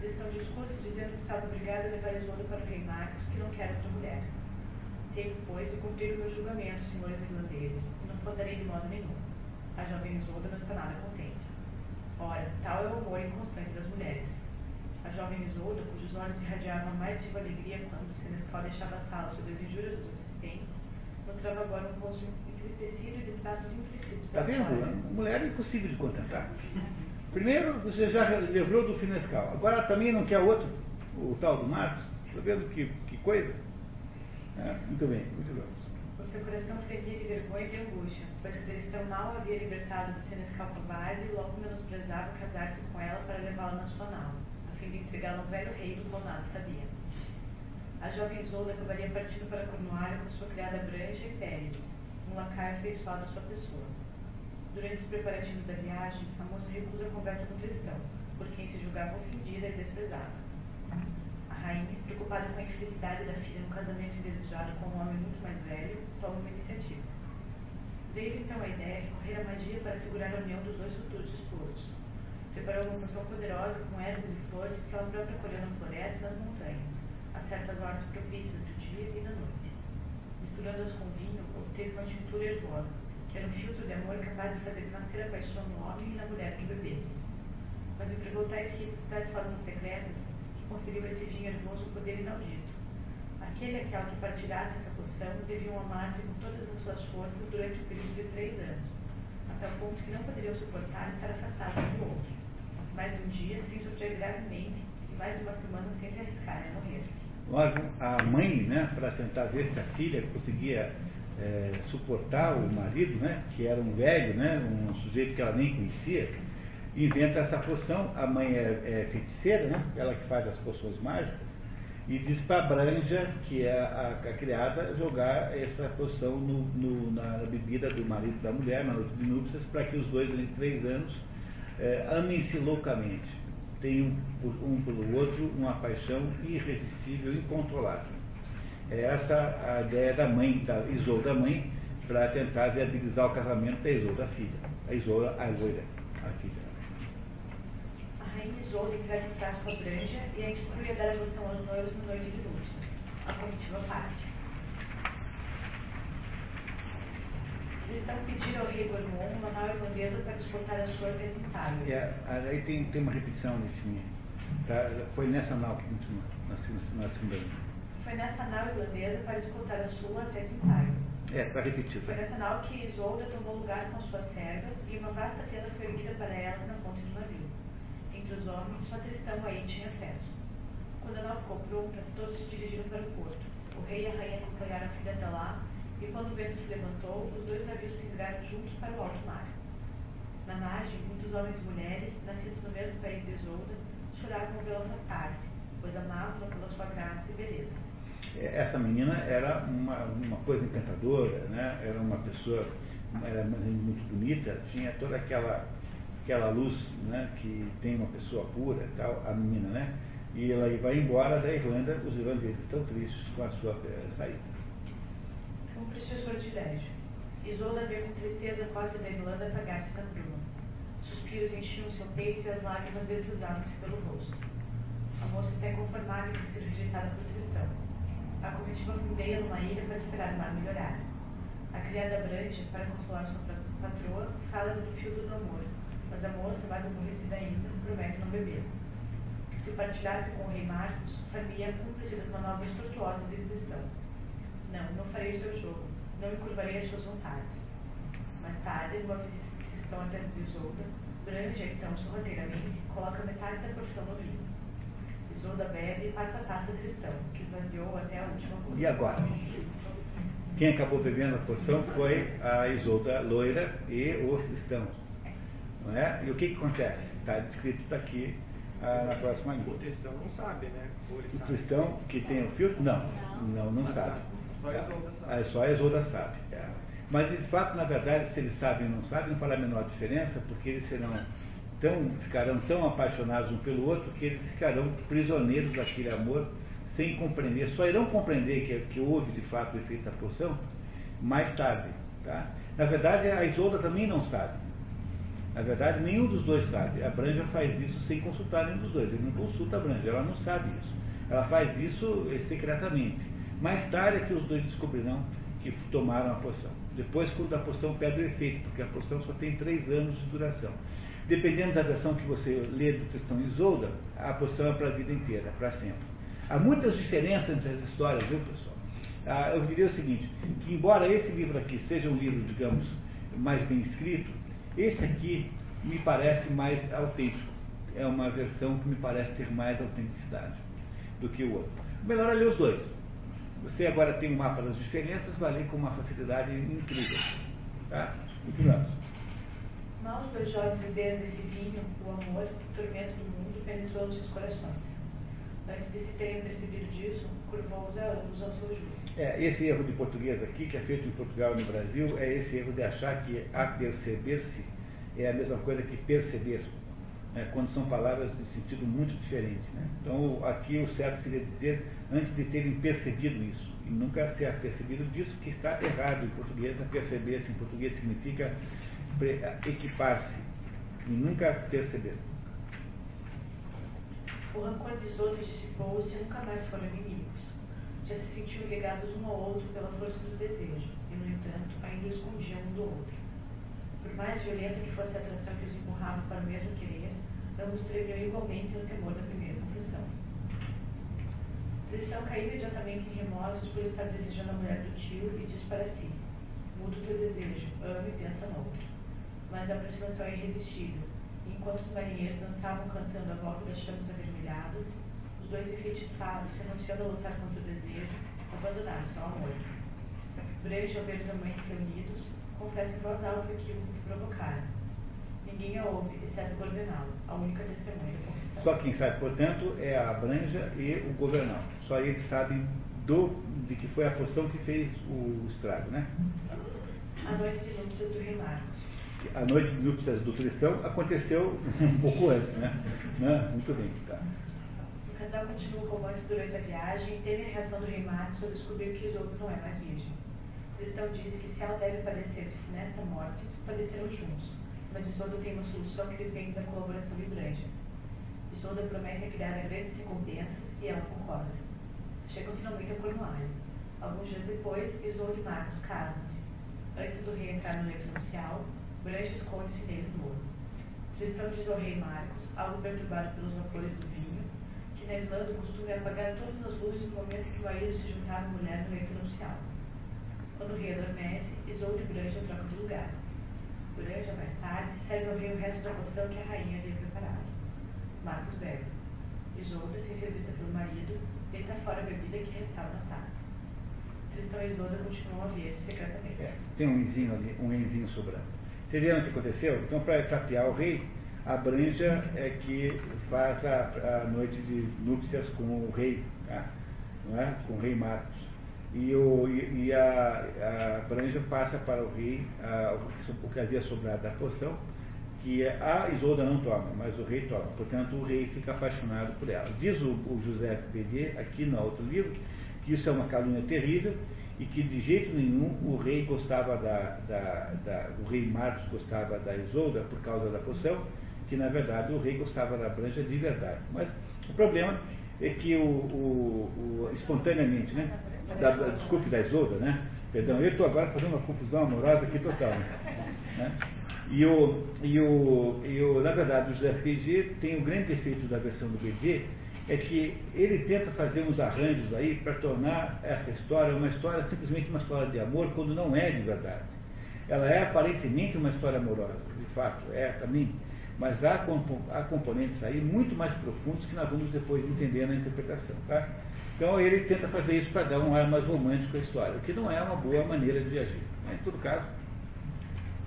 Estão discurso dizendo que estava obrigado a levar Isolda para o rei Marcos, que não quer outra mulher. Tenho, pois, de cumprir o meu julgamento, senhores irlandeses, e não poderei de modo nenhum. A jovem Isolda não está nada contente. Ora, tal é o amor inconstante das mulheres. A jovem Isolda, cujos olhos irradiavam mais viva alegria quando o Senescal deixava a sala sob as injúrias dos mostrava agora um rosto entristecido e de braços enfurecidos. Está vendo? Mulher é impossível de contentar. Primeiro, você já livrou do Finescal. Agora também não quer outro, o tal do Marcos. Está vendo que, que coisa? É, muito bem, muito bem. O seu coração feria de vergonha e de angústia, pois Cristão mal havia libertado do Senescal covarde e logo menosprezava casar-se com ela para levá-la na sua nau, a fim de entregá-la ao velho rei do qual nada sabia. A jovem Isolda acabaria partindo para Cornualha com sua criada Branja e Pérez, um lacaio afeiçoado à sua pessoa. Durante os preparativos da viagem, a moça recusa a conversa com Tristão, por quem se julgava ofendida e desprezada. A rainha, preocupada com a infelicidade da filha no casamento indesejado com um homem muito mais velho, toma uma iniciativa. Veio então a ideia de recorrer à magia para segurar a união dos dois futuros esposos. Preparou uma poção poderosa com ervas e flores que ela própria colheu na floresta e nas montanhas, a certas horas propícias do dia e da noite. Misturando-as com vinho, obteve uma tintura herbosa, que era um filtro de amor capaz de fazer nascer a paixão no homem e na mulher que bebesse. Mas empregou tais ritos, tais formas secretas, que conferiu a esse vinho hermoso poder inaudito. Aquele a que ao que partilhasse essa poção deviam amar-se com todas as suas forças durante o período de três anos, até o ponto que não poderiam suportar estar afastados um do outro. Mais um dia, sem sofrer gravemente, e mais uma semana sem se arriscarem a morrer. Órgão, a mãe, né, para tentar ver se a filha conseguia é, suportar o marido, né, que era um velho, né, um sujeito que ela nem conhecia, inventa essa poção. A mãe é, é feiticeira, né, ela que faz as poções mágicas, e diz para a Branja, que é a, a, criada, jogar essa poção no, no, na bebida do marido da mulher, na noite de núpcias, para que os dois, durante três anos, é, amem-se loucamente. Tenham um pelo outro uma paixão irresistível, incontrolável. É essa a ideia da mãe, da Isolda mãe, para tentar viabilizar o casamento da Isolda filha. A Isolda, a loira, a filha. A rainha Isolda entrega o frasco à Branja e a instrui a dar a devoção aos noivos no noite de núpcias. A comitiva parte. Cristão pediu ao rei Gormon uma nau irlandesa para disputar a. É, aí tem, tem uma repetição nesse filme. Tá? Foi nessa nau que continua, na segunda, na segunda linha. Foi nessa nau irlandesa para escutar a sua até Tintaio. É, para repetir. Foi nessa nau que Isolda tomou lugar com suas servas e uma vasta tenda foi erguida para elas na ponte do navio. Entre os homens, só Tristão aí tinha acesso. Quando a nau ficou pronta, todos se dirigiram para o porto. O rei e a rainha acompanharam a filha até lá, e quando o vento se levantou, os dois navios se enviaram juntos para o alto mar. Na margem, muitos homens e mulheres, nascidos no mesmo país de Isolda, choravam ao vê-la afastar-se, pois amavam-na pela sua graça e beleza. Essa menina era uma, uma coisa encantadora, né? era uma pessoa era muito bonita, tinha toda aquela, aquela luz né? que tem uma pessoa pura, tal, a menina, né? E ela vai embora da Irlanda, os irlandeses estão tristes com a sua eh, saída. Um precioso sortilégio. Isolda vê com tristeza a costa da Irlanda apagar-se bruma. Suspiros enchiam seu peito e as lágrimas deslizavam-se pelo rosto. A moça até conformada em ser rejeitada por Tristão. A comitiva fundeia numa ilha para esperar o mar melhorar. A criada Branja, para consolar sua patroa, fala do fio do amor, mas a moça, mais aborrecida ainda, promete não beber. Se partilhasse com o rei Marcos, faria cúmplice das manobras tortuosas de Tristão. Não, não farei o seu jogo. Não me curvarei às suas vontades. Mais tarde, que estão até Isolda, Branja, então, sorrateiramente, coloca metade da porção no vinho. Isolda bebe e passa a taça a Tristão, que esvaziou até a última gota. E agora? Quem acabou bebendo a porção foi a Isolda loira e o Tristão. Não é? E o que, que acontece? Está descrito está aqui ah, na próxima linha. O Tristão não sabe, né? Ou ele O sabe. Tristão que tem o filtro? Não, não, não Mas sabe. Só a Isolda sabe. Só a Isolda sabe. é. Mas de fato, na verdade, se eles sabem ou não sabem, não fará a menor diferença, porque eles serão tão, ficarão tão apaixonados um pelo outro que eles ficarão prisioneiros daquele amor sem compreender. Só irão compreender que, que houve de fato o efeito da poção mais tarde. Tá? Na verdade, a Isolda também não sabe. Na verdade, nenhum dos dois sabe. A Branja faz isso sem consultar nenhum dos dois. Ele não consulta a Branja, ela não sabe isso. Ela faz isso secretamente. Mais tarde é que os dois descobrirão que tomaram a poção. Depois, quando a poção perde o efeito, porque a poção só tem três anos de duração. Dependendo da versão que você lê do Cristão Isolda, a poção é para a vida inteira, para sempre. Há muitas diferenças nessas histórias, viu, pessoal? Ah, eu diria o seguinte, que embora esse livro aqui seja um livro, digamos, mais bem escrito, esse aqui me parece mais autêntico. É uma versão que me parece ter mais autenticidade do que o outro. Melhor é ler os dois. Você agora tem um mapa das diferenças, vai ler com uma facilidade incrível. Tá? Continuamos. Mal os dois jovens beberam desse vinho, o amor, o tormento do mundo penetrou nos seus corações. Antes de se terem percebido disso, curvou-os a ambos ao seu juízo. É, esse erro de português aqui, que é feito em Portugal e no Brasil, é esse erro de achar que aperceber-se é a mesma coisa que perceber, né, quando são palavras de sentido muito diferente. Né? Então, aqui o certo seria dizer antes de terem percebido isso, e nunca se apercebido disso, que está errado em português, aperceber-se em português significa equipar-se, e nunca perceber. O rancor dos outros dissipou-se e nunca mais foram inimigos. Já se sentiam ligados um ao outro pela força do desejo, e, no entanto, ainda escondiam um do outro. Por mais violenta que fosse a atração que os empurrava para o mesmo querer, ambos tremiam igualmente no temor da primeira confissão. Tristão caiu imediatamente em remorsos por estar desejando a mulher do tio e diz para si: Mudo teu desejo, amo e pensa no outro. Mas a aproximação é irresistível, e enquanto os marinheiros dançavam cantando a volta das chamas avermelhadas, os dois enfeitiçados, renunciando a lutar contra o desejo, abandonaram-se ao amor. Brejo os amantes reunidos, confessa em voz alta aquilo que provocaram. Ninguém a ouve, exceto o Gordenal, a única testemunha da. Só quem sabe, portanto, é a Branja e o Governal. Só eles sabem do, de que foi a poção que fez o estrago, né? A noite de núpcias do rei Marcos. A noite de núpcias do cristão aconteceu um pouco antes, né? né? Muito bem, tá. O casal continua o romance durante a viagem e teme a reação do rei Marcos ao descobrir que Isolda não é mais virgem. Cristão diz que se ela deve padecer nesta morte, padecerão juntos, mas Isolda tem uma solução que depende da colaboração de Branja. Isolda promete criar grandes recompensas e ela concorda. Chegam finalmente a Cornualha. Alguns dias depois, Isolda e Marcos casam-se. Antes do rei entrar no leito nupcial, Branja esconde-se nele no morro. Tristão diz ao rei Marcos, algo perturbado pelos vapores do vinho, que na Irlanda o costume é apagar todas as luzes no momento que o marido se juntar à mulher no leito nupcial. Quando o rei adormece, Isolde e Branja trocam de lugar. Branja, mais tarde, rei o resto da poção que a rainha havia preparado. Marcos bebe. Sem ser vista pelo marido, deita fora a bebida que restava na taça. Tristão e Isolda continuam a ver secretamente. É, tem um enzinho ali, um enzinho sobrando. Entendeu o que aconteceu? Então, para tapear o rei, a Branja é que faz a, a noite de núpcias com o rei, tá? não é? com o rei Marcos. E, o, e, a, a, Branja passa para o rei a, o que havia sobrado da poção, que a Isolda não toma, mas o rei toma. Portanto, o rei fica apaixonado por ela. Diz o, o José Pedier, aqui no outro livro, que isso é uma calúnia terrível e que de jeito nenhum o rei gostava da, da, da, o rei Marcos gostava da Isolda por causa da poção, que na verdade o rei gostava da Branja de verdade. Mas o problema é que o, o, o espontaneamente, né? Da, da, desculpe da Isolda, né? Perdão, eu estou agora fazendo uma confusão amorosa aqui total. Né? E, o, e, o, e o, na verdade, o José PG tem o grande defeito da versão do BD, é que ele tenta fazer uns arranjos aí para tornar essa história uma história simplesmente uma história de amor, quando não é de verdade. Ela é aparentemente uma história amorosa, de fato, é também, mas há, há componentes aí muito mais profundos que nós vamos depois entender na interpretação. Tá? Então ele tenta fazer isso para dar um ar mais romântico à história, o que não é uma boa maneira de agir. Mas, em todo caso.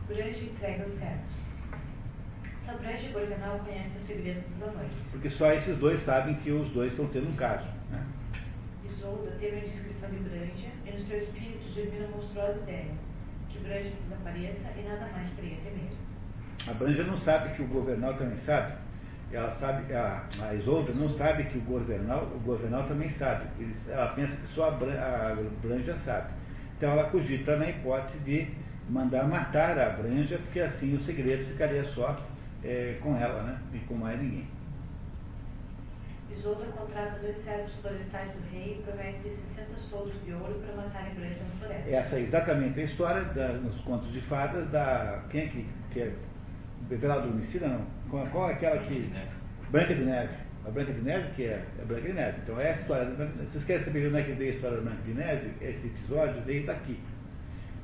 Branja entrega os servos. Só Branja e Gorgonal conhecem o segredo dos amantes. Porque só esses dois sabem que os dois estão tendo um caso. Né? Isolda teve a descrição de Branja e no seu espírito germina a monstruosa ideia que Branja desapareça e nada mais teria temer. A Branja não sabe que o Governal também sabe. Ela sabe, a, a Isolda não sabe que o Governal, o Governal também sabe. Eles, ela pensa que só a, Bran, a Branja sabe. Então ela cogita na hipótese de mandar matar a Branja, porque assim o segredo ficaria só é, com ela, né? E com mais ninguém. Isolda contrata dois servos florestais do rei e promete 60 soldos de ouro para matarem Branja na floresta. Essa é exatamente a história da, nos contos de fadas da. Quem é que, que é? Bebelado Homicida, não? Qual, qual é aquela que. Branca de Neve. A Branca de Neve, que é a Branca de Neve. Então é a história Neve. Vocês querem saber onde é que veio a história da Branca de Neve? Esse episódio veio daqui.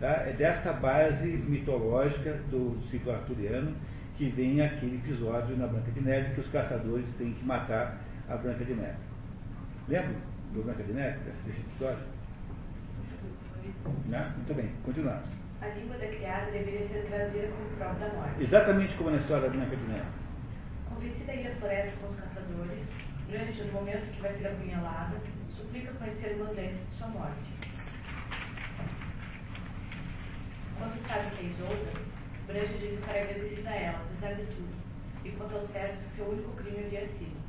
Tá? É desta base mitológica do ciclo arturiano que vem aquele episódio na Branca de Neve que os caçadores têm que matar a Branca de Neve. Lembra do Branca de Neve, desse episódio? Né? Muito bem, continuando. A língua da criada deveria ser trazida como prova da morte. Exatamente como na história da Branca de Neve. Convencida a ir à floresta com os caçadores, Granja, no momento que vai ser apunhalada, suplica conhecer o mandante de sua morte. Quando sabe que é Isolda, Branja diz estar agradecida a ela, apesar de tudo, e conta aos servos que seu único crime havia sido.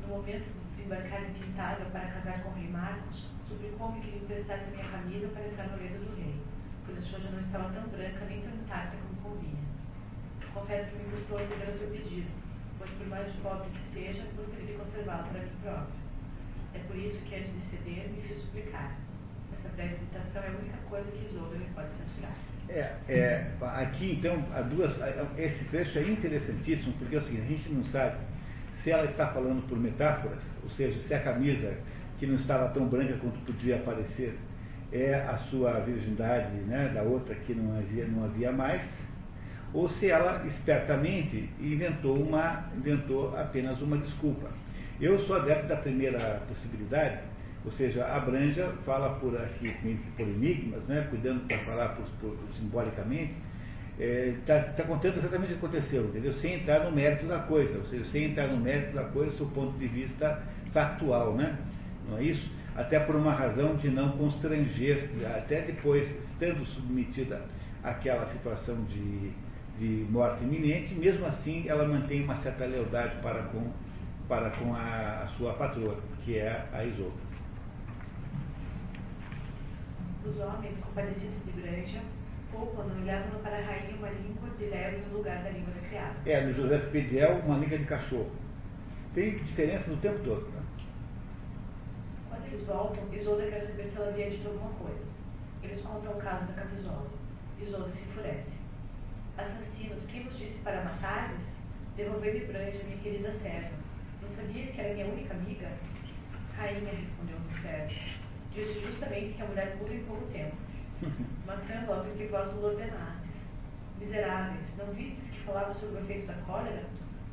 No momento de desembarcar em Quintável para casar com o rei Marcos, suplicou-me que lhe emprestasse minha camisa para entrar no leito do rei, pois a já não estava tão branca nem tão intacta como convinha. Confesso que me custou atender ao seu pedido, pois por mais pobre que seja, gostaria de conservá-lo para mim próprio. É por isso que antes de ceder, me fiz suplicar. Essa breve citação é a única coisa que Isolda me pode censurar. É, é, aqui então, há duas, esse trecho é interessantíssimo, porque é o seguinte, a gente não sabe se ela está falando por metáforas, ou seja, se a camisa que não estava tão branca quanto podia parecer é a sua virgindade né, da outra que não havia, não havia mais, ou se ela espertamente inventou, uma, inventou apenas uma desculpa. Eu sou adepto da primeira possibilidade, ou seja, a Branja fala por aqui por enigmas, né, cuidando para falar por, por, simbolicamente, está é, tá, tá contando exatamente o que aconteceu, entendeu? Sem entrar no mérito da coisa, ou seja, sem entrar no mérito da coisa do ponto de vista factual, né? Não é isso? Até por uma razão de não constranger, até depois, estando submetida àquela situação de, de morte iminente, mesmo assim ela mantém uma certa lealdade para com, para com a, a sua patroa, que é a Isolda. Os homens compadecidos de Granja poupam e levam para a rainha uma língua de leve no lugar da língua da criada. É, no José Pediel, uma língua de cachorro. Tem diferença no tempo todo. Né? Quando eles voltam, Isolda quer saber se ela havia dito alguma coisa. Eles contam o caso da camisola. Isolda se enfurece. Assassinos, quem vos disse para matar-lhes? Devolver-me Branja, minha querida serva. Não sabias que era minha única amiga? Rainha, respondeu o servo. Disse justamente que a mulher muda em pouco tempo matando homens que vós nos ordenastes. Miseráveis, não vistes que falava sobre o efeito da cólera?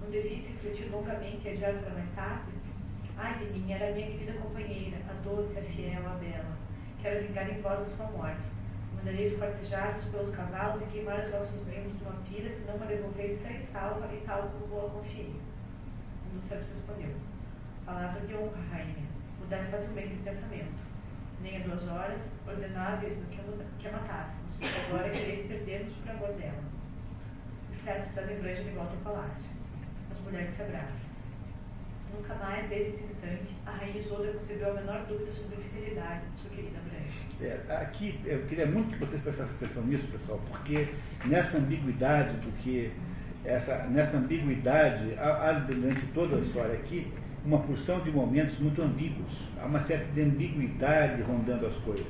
Não devias refletir longamente e adiar para mais tarde? Mim, era minha querida companheira, a doce, a fiel, a bela. Quero vingar em vós a sua morte. Mandareis cortejar-vos pelos cavalos e queimar os vossos membros de uma pira, se não me devolveis sem salva e tal como vou a confiei. Dos servos respondeu. Palavra de honra, rainha. Mudais facilmente de pensamento nem a duas horas, ordenáveis do que, a matássemos. Agora quereis perder-nos por amor dela. Os servos trazem Branja de volta ao palácio. As mulheres se abraçam. Nunca mais, desde esse instante, a rainha Isolda concebeu a menor dúvida sobre a fidelidade de sua querida Branja. É, aqui, eu queria muito que vocês prestassem atenção nisso, pessoal, porque nessa ambiguidade do que essa, nessa ambiguidade, há, durante toda a história aqui, uma porção de momentos muito ambíguos. Há uma certa de ambiguidade rondando as coisas.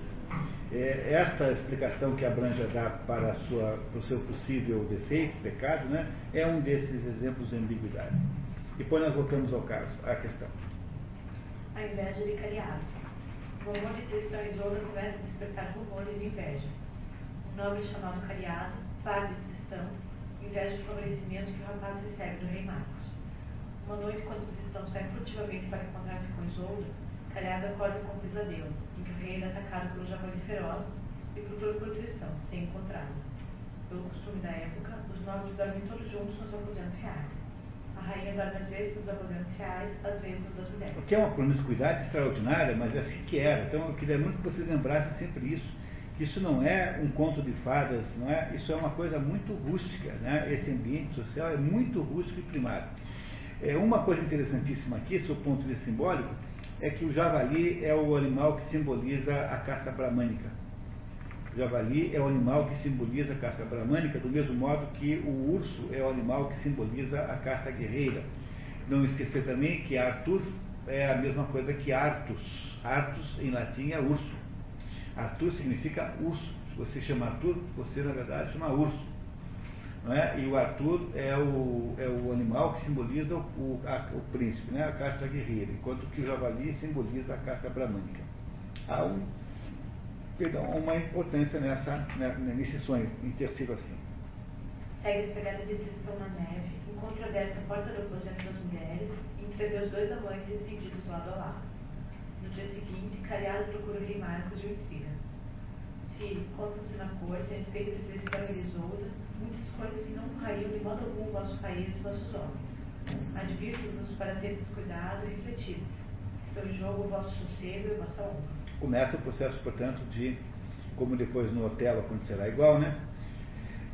É, esta explicação que a Branja dá para, sua, para o seu possível defeito, pecado, né, é um desses exemplos de ambiguidade. Depois nós voltamos ao caso, à questão. A inveja de Cariado. O amor de Tristão e Isolda começa a despertar rumores e invejas. Um nobre chamado Cariado, padre Tristão, inveja o favorecimento que o rapaz recebe do rei Marcos. Uma noite, quando Tristão sai furtivamente para encontrar-se com Isolda, Calhado acorda com um pesadelo, em que o rei é atacado pelo javali feroz e procura por Tristão, sem encontrá-lo. Pelo costume da época, os nobres dormem todos juntos nos aposentos reais. A rainha dorme às vezes nos aposentos reais, às vezes nos das mulheres. O que é uma promiscuidade extraordinária, mas é assim que era. Então eu queria muito que vocês lembrassem sempre isso. Isso não é um conto de fadas, não é? Isso é uma coisa muito rústica, né? Esse ambiente social é muito rústico e primário. É, uma coisa interessantíssima aqui, o ponto de simbólico, é que o javali é o animal que simboliza a caça bramânica. Javali é o animal que simboliza a casta bramânica, do mesmo modo que o urso é o animal que simboliza a casta guerreira. Não esquecer também que Arthur é a mesma coisa que Artus. Artus em latim é urso. Arthur significa urso. Se você chama Arthur, você na verdade chama urso. É? E o Arthur é o, é o animal que simboliza o, a, o príncipe, né? a casta guerreira, enquanto que o javali simboliza a casta bramânica. Há um, perdão, uma importância nessa, né, nesse sonho, em ter sido assim. Segue as pegadas de Tristão na neve, encontra aberta a porta do aposento das mulheres e entrevê os dois amantes estendidos lado a lado. No dia seguinte, Cariado procura o rei Marcos de Ursira. Se contam-se na corte a respeito de Tristão e Isolda muitas coisas que não honrariam de modo algum o vosso país e os vossos homens. Advirto-vos para ter descuidado e refletido. Estão em jogo o vosso sossego e a vossa honra. Começa o processo, portanto, de, como depois no Otelo acontecerá igual, né?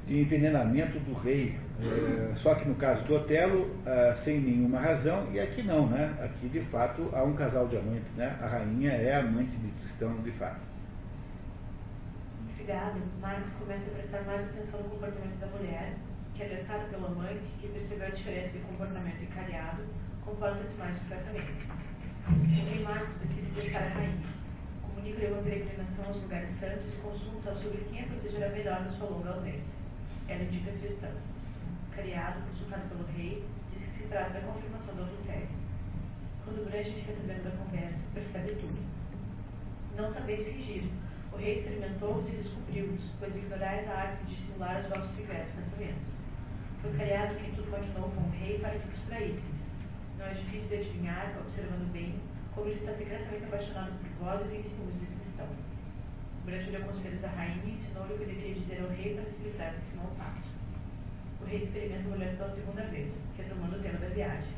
de envenenamento do rei. É, só que no caso do Otelo, é, sem nenhuma razão, e aqui não, né? Aqui de fato há um casal de amantes, né? A rainha é amante de Tristão de fato. Intrigado, Marcos começa a prestar mais atenção no comportamento da mulher, que alertada pelo amante, que percebeu a diferença de comportamento encalhado, comporta-se mais discretamente. Rei Marcos decide deixar a rainha. Comunica-lhe uma peregrinação aos lugares santos e consulta sobre quem a protegerá melhor na sua longa ausência. Ela indica Tristão. Criado, consultado pelo rei, diz que se trata da confirmação do adultério. Quando Branche fica sabendo da conversa, percebe tudo. Não sabeis fingir. O rei experimentou-os e descobriu-os, pois ignorais a arte de simular os vossos secretos pensamentos. Foi criado quem tudo continuou com o rei para que vos traísseis. Não é difícil de adivinhar, observando bem, como ele está secretamente apaixonado por vós e tem ciúmes de cristão. Deu conselhos à rainha e ensinou-lhe o que deveria dizer ao rei para se livrar desse mau passo. O rei experimenta a mulher pela segunda vez, retomando o tema da viagem.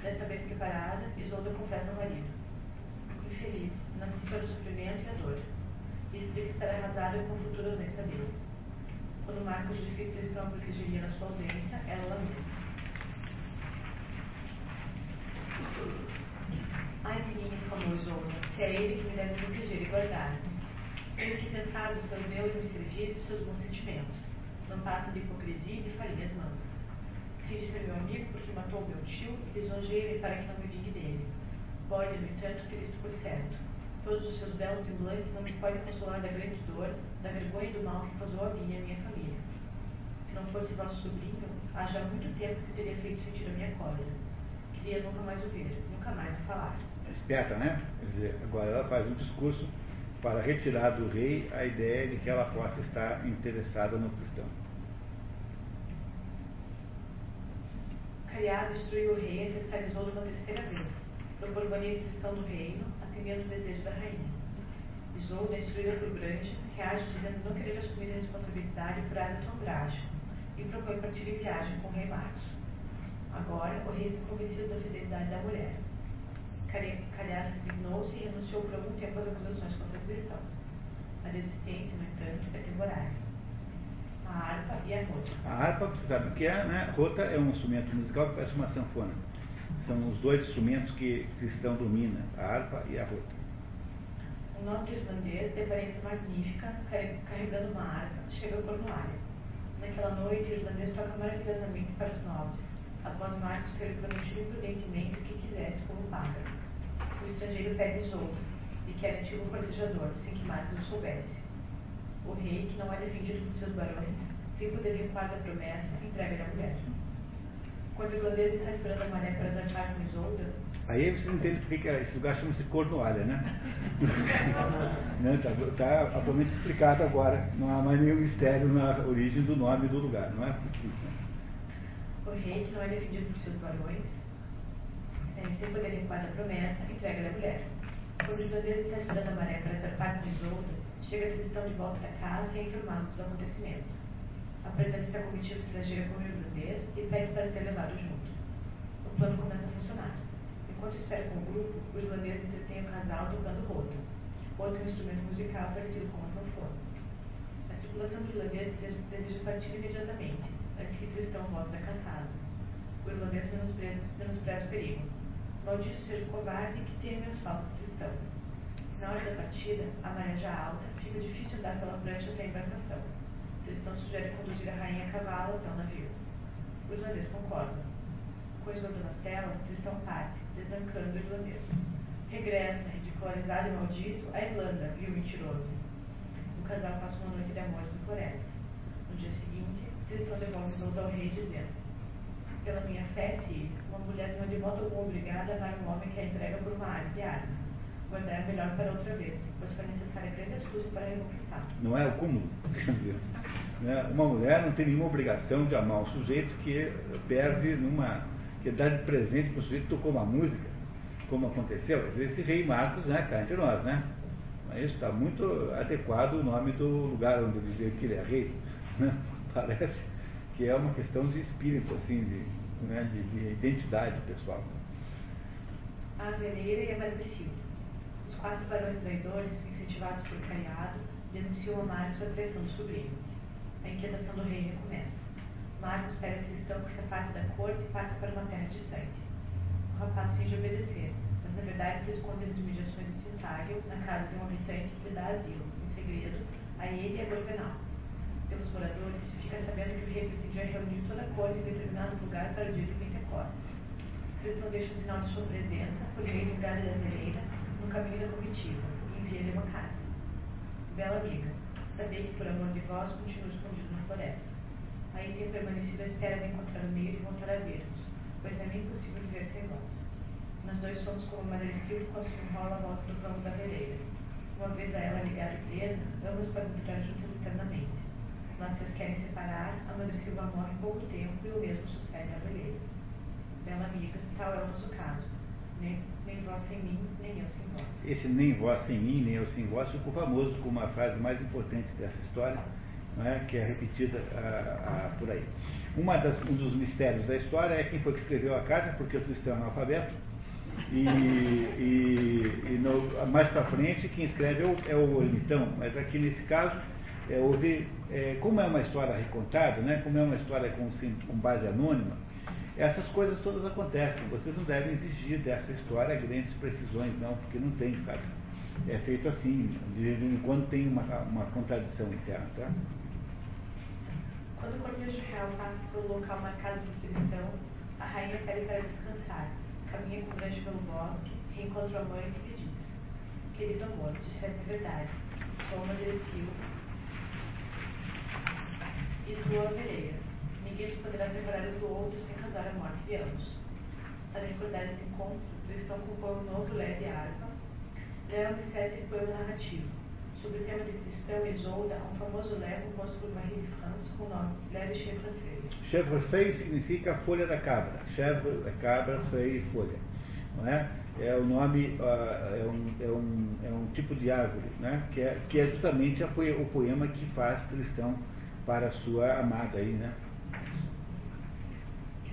Desta vez preparada, Isolda confessa ao marido. Infeliz, nasci para o sofrimento e a dor. E explica estar arrasada com o futuro ausência dele. Quando Marcos diz que Tristão protegeria na sua ausência, ela lamenta. Ai exclamou Isolda, se é ele que me deve proteger e guardar. Tenho que pensar dos seus meus e me servir dos seus bons sentimentos. Não passa de hipocrisia e de farinhas mansas. Finge ser meu amigo porque matou meu tio e lisonjeia-me para que não me diga dele. Pode, no entanto, ter isto por certo. Todos os seus belos semblantes não me podem consolar da grande dor, da vergonha e do mal que causou a mim e a minha família. Se não fosse vosso sobrinho, há já muito tempo que teria feito sentir a minha cólera. Queria nunca mais o ver, nunca mais o falar. Esperta, né? Quer dizer, agora ela faz um discurso para retirar do rei a ideia de que ela possa estar interessada no cristão. Cariado destruiu o rei e fiscalizou-lo uma terceira vez. Propôs a cristão do reino, atendendo o desejo da rainha. Isolda, instruída por Grande, reage dizendo não querer assumir a responsabilidade por tão drástico e propõe partir em viagem com o rei Marcos. Agora, o rei está convencido da fidelidade da mulher. Calhar resignou-se e renunciou por algum tempo às acusações contra a cristão. A desistência, no entanto, é temporária. A harpa e a rota. A harpa, você sabe o que é, né? Rota é um instrumento musical que parece uma sanfona. São os dois instrumentos que cristão domina, a harpa e a rota. Um nobre irlandês, de aparência magnífica, carregando uma harpa, chega ao cornuário. Naquela noite, o irlandês toca maravilhosamente para os nobres, após Marcos ter prometido imprudentemente o que quisesse como paga. O estrangeiro pede Isolda, e quer antigo cortejador, sem que Marcos o soubesse. O rei, que não é defendido por seus barões, sem poder recuar da promessa, entrega-lhe a mulher. Quando o irlandês está esperando a maré para dançar com Isolda, Aí você entende porque que esse lugar chama-se Cornualha, né? Está tá atualmente explicado agora. Não há mais nenhum mistério na origem do nome do lugar. Não é possível. o rei, que não é defendido por seus barões, sem poder recuar da promessa, entrega-lhe a mulher. Quando o irlandês está esperando a maré para zarpar com Isolda, chega a cristão de volta para casa e é informado dos acontecimentos. Apresenta-se a comitiva estrangeira com o irlandês e pede para ser levado junto. O plano começa a funcionar. Enquanto espera com o grupo, o irlandês entretém o casal tocando rota, outro instrumento musical parecido com a sanfona. A tripulação do irlandês deseja, partir imediatamente, antes que Cristão volte da caçada. O irlandês menospreza o perigo. Maldito seja o covarde que teme as faltas de Cristão. Na hora da partida, a maré já alta, fica difícil andar pela prancha até a embarcação. Tristão sugere conduzir a rainha a cavalo até o navio. Os irlandeses concordam. Com o Isolda na tela, Tristão parte, desancando o irlandês. Regressa, ridicularizado e maldito, à Irlanda, viu mentiroso. O casal passa uma noite de amores na floresta. No dia seguinte, Tristão devolve Isolda ao rei, dizendo Pela minha fé, Círio, uma mulher não é de modo obrigada a amar um homem que a entrega por uma arma de arma. Guardar melhor para outra vez, pois foi necessária grande astúcia para reconquistar. Não é o comum. Né? Uma mulher não tem nenhuma obrigação de amar um sujeito que perde numa. que dá de presente para o sujeito tocou uma música, como aconteceu. Esse rei Marcos né, entre nós, né? Mas está muito adequado o nome do lugar onde dizer que ele é rei. Né? Parece que é uma questão de espírito, assim, de, né, de, de identidade pessoal. A veleira e a Madrecilda. Os quatro barões traidores, incentivados por Cariado, denunciam a Marcos a traição do sobrinho. A inquietação do rei recomeça. Marcos pede a cristão que se afaste da corte e parte para uma terra distante. O rapaz finge obedecer, mas na verdade se esconde nas mediações de Tintágio, na casa de um habitante que lhe dá asilo, em segredo, a ele e a Gorvenal. Pelos moradores, fica sabendo que o rei pretendia reunir toda a corte em determinado lugar para o dia de Pentecostes. Cristão deixa o sinal de sua presença, por meio da veleira, no caminho da comitiva, e envia-lhe uma carta. Bela amiga, Sabei que por amor de vós continuo escondido na floresta. Aí tenho permanecido à espera de encontrar o meio de voltar a ver-vos, pois é impossível viver sem vós. Nós dois somos como Madre Silva quando se enrola a volta do vão da veleira. Uma vez a ela ligada e presa, ambos podem durar juntos eternamente. Mas as querem separar, a Silva morre em pouco tempo e o mesmo sucede à veleira. Bela amiga, tal é o nosso caso. Nem, nem vós sem mim, nem eu sem vós. Esse nem vós sem mim, nem eu sem vós ficou famoso como a frase mais importante dessa história, é? que é repetida ah, ah, por aí. Uma das, um dos mistérios da história é quem foi que escreveu a carta, porque o cristão é analfabeto. E, e, e no, mais para frente, quem escreve é o, é o ermitão, mas aqui nesse caso, é, houve, é, como é uma história recontada, né, como é uma história com, com base anônima, essas coisas todas acontecem. Vocês não devem exigir dessa história grandes precisões, não, porque não tem, sabe? É feito assim, de vez em quando tem uma, uma contradição interna, tá? Quando o cortejo real passa pelo local marcado por cristão, a rainha pede para descansar, caminha com grande pelo bosque, reencontra a mãe e lhe diz: Querido amor, disseste a verdade, sou uma merecil e tua ovelheira. Ninguém poderá separar do outro sem causar a morte de ambos. Para recordar esse encontro, cristão compõe um novo leve uma espécie de poema narrativo. Sobre o tema de Cristão e Isolda, um famoso levo composto por Marie de France com o nome Leve Chevrefeuille. Chevrefeuille significa folha da cabra. Chevre é cabra, feuille folha. Não é? é o nome, uh, é, um, é, um, é um tipo de árvore, né? que, é, que é justamente a, o poema que faz cristão para a sua amada aí, né?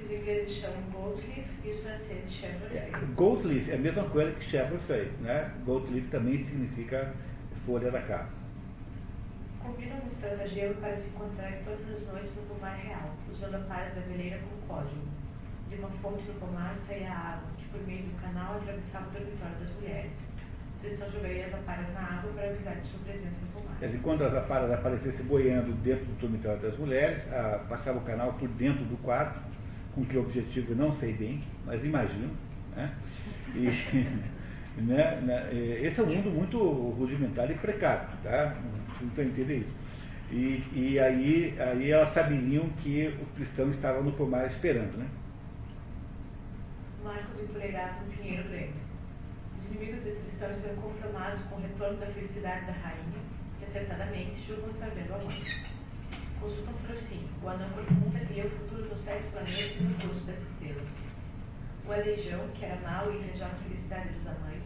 os ingleses chamam Goldleaf e os franceses Chevrolet. Goldleaf é a mesma coisa que Chevrolet, né? Goldleaf também significa folha da capa. Combina um estrangeiro para se encontrar todas as noites no pomar real, usando a palha da veleira como código. De uma fonte no pomar saía a água, que por meio do canal atravessava o dormitório das mulheres. Jogaria as aparas na água para avisar de sua presença no pomar. Quer dizer, quando as aparas aparecessem boiando dentro do dormitório das mulheres, a, passava o canal por dentro do quarto, com que objetivo eu não sei bem, mas imagino. Né? E, né, né, esse é um mundo muito rudimentar e precário, tá? Estão entendendo isso. E, e aí, aí elas sabiam que o cristão estava no pomar esperando, né? Marcos empoleirado no pinheiro grande. Os inimigos desse cristão serão confirmados com o retorno da felicidade da rainha, que acertadamente julgam estar vendo a mãe. Consultam Frocin, o anão profunda lia o futuro dos sete planetas no curso das estrelas. O Aleijão, que era mau e invejosa felicidade dos anões,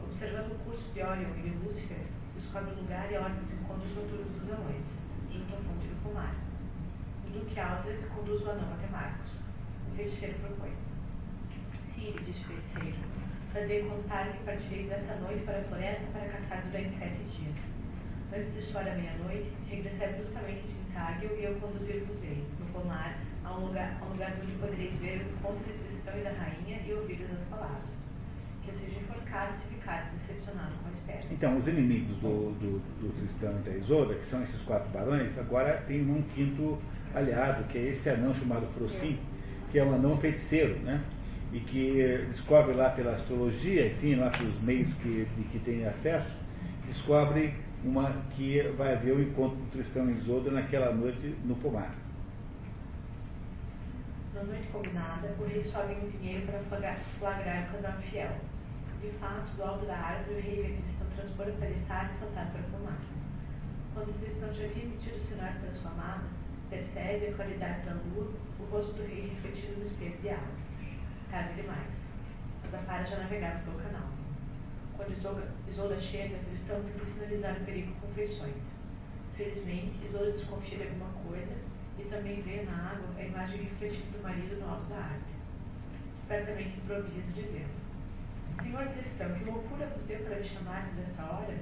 observando o curso de Orion e de Lúcifer, descobre o lugar e a ordem dos encontros noturnos dos anões, junto à fonte do pomar. O Duque Aldres conduz o anão até Marcos. O feiticeiro propõe. Siri, diz o feiticeiro, fazei constar que partirei desta noite para a floresta para caçar durante sete dias. Antes de soar a meia-noite, regressar bruscamente de Cáguio e eu conduzir-vos-ei, no pomar, a um lugar, a um lugar onde podereis ver o encontro entre cristão e da rainha e ouvir as palavras. que seja enforcado se ficar decepcionado com a espera. Então, os inimigos do, do, do Tristão e da Isolda, que são esses quatro barões, agora tem um quinto aliado, que é esse anão chamado Frocin, que é um anão feiticeiro, né? E que descobre lá pela astrologia, enfim, lá pelos meios que, de que tem acesso, descobre uma, que vai haver o um encontro do Tristão e Isolda naquela noite no pomar. Na noite combinada, o rei sobe um pinheiro para flagrar, o casal fiel. De fato, do alto da árvore, o rei vê Cristão transpor a paliçada e saltar para o pomar. Quando Cristão já havia emitido o sinal para sua amada, percebe a qualidade da lua, o rosto do rei refletido no espelho de água. Tarde demais. As aparas já navegadas pelo canal. Quando Isolda, Isolda chega, Cristão tenta sinalizar o perigo com feições. Felizmente, Isolda desconfia de alguma coisa e também vê na água a imagem refletida do marido no alto da árvore. Espertamente improvisa, dizendo: Senhor Cristão, que loucura deu para me chamar nesta hora?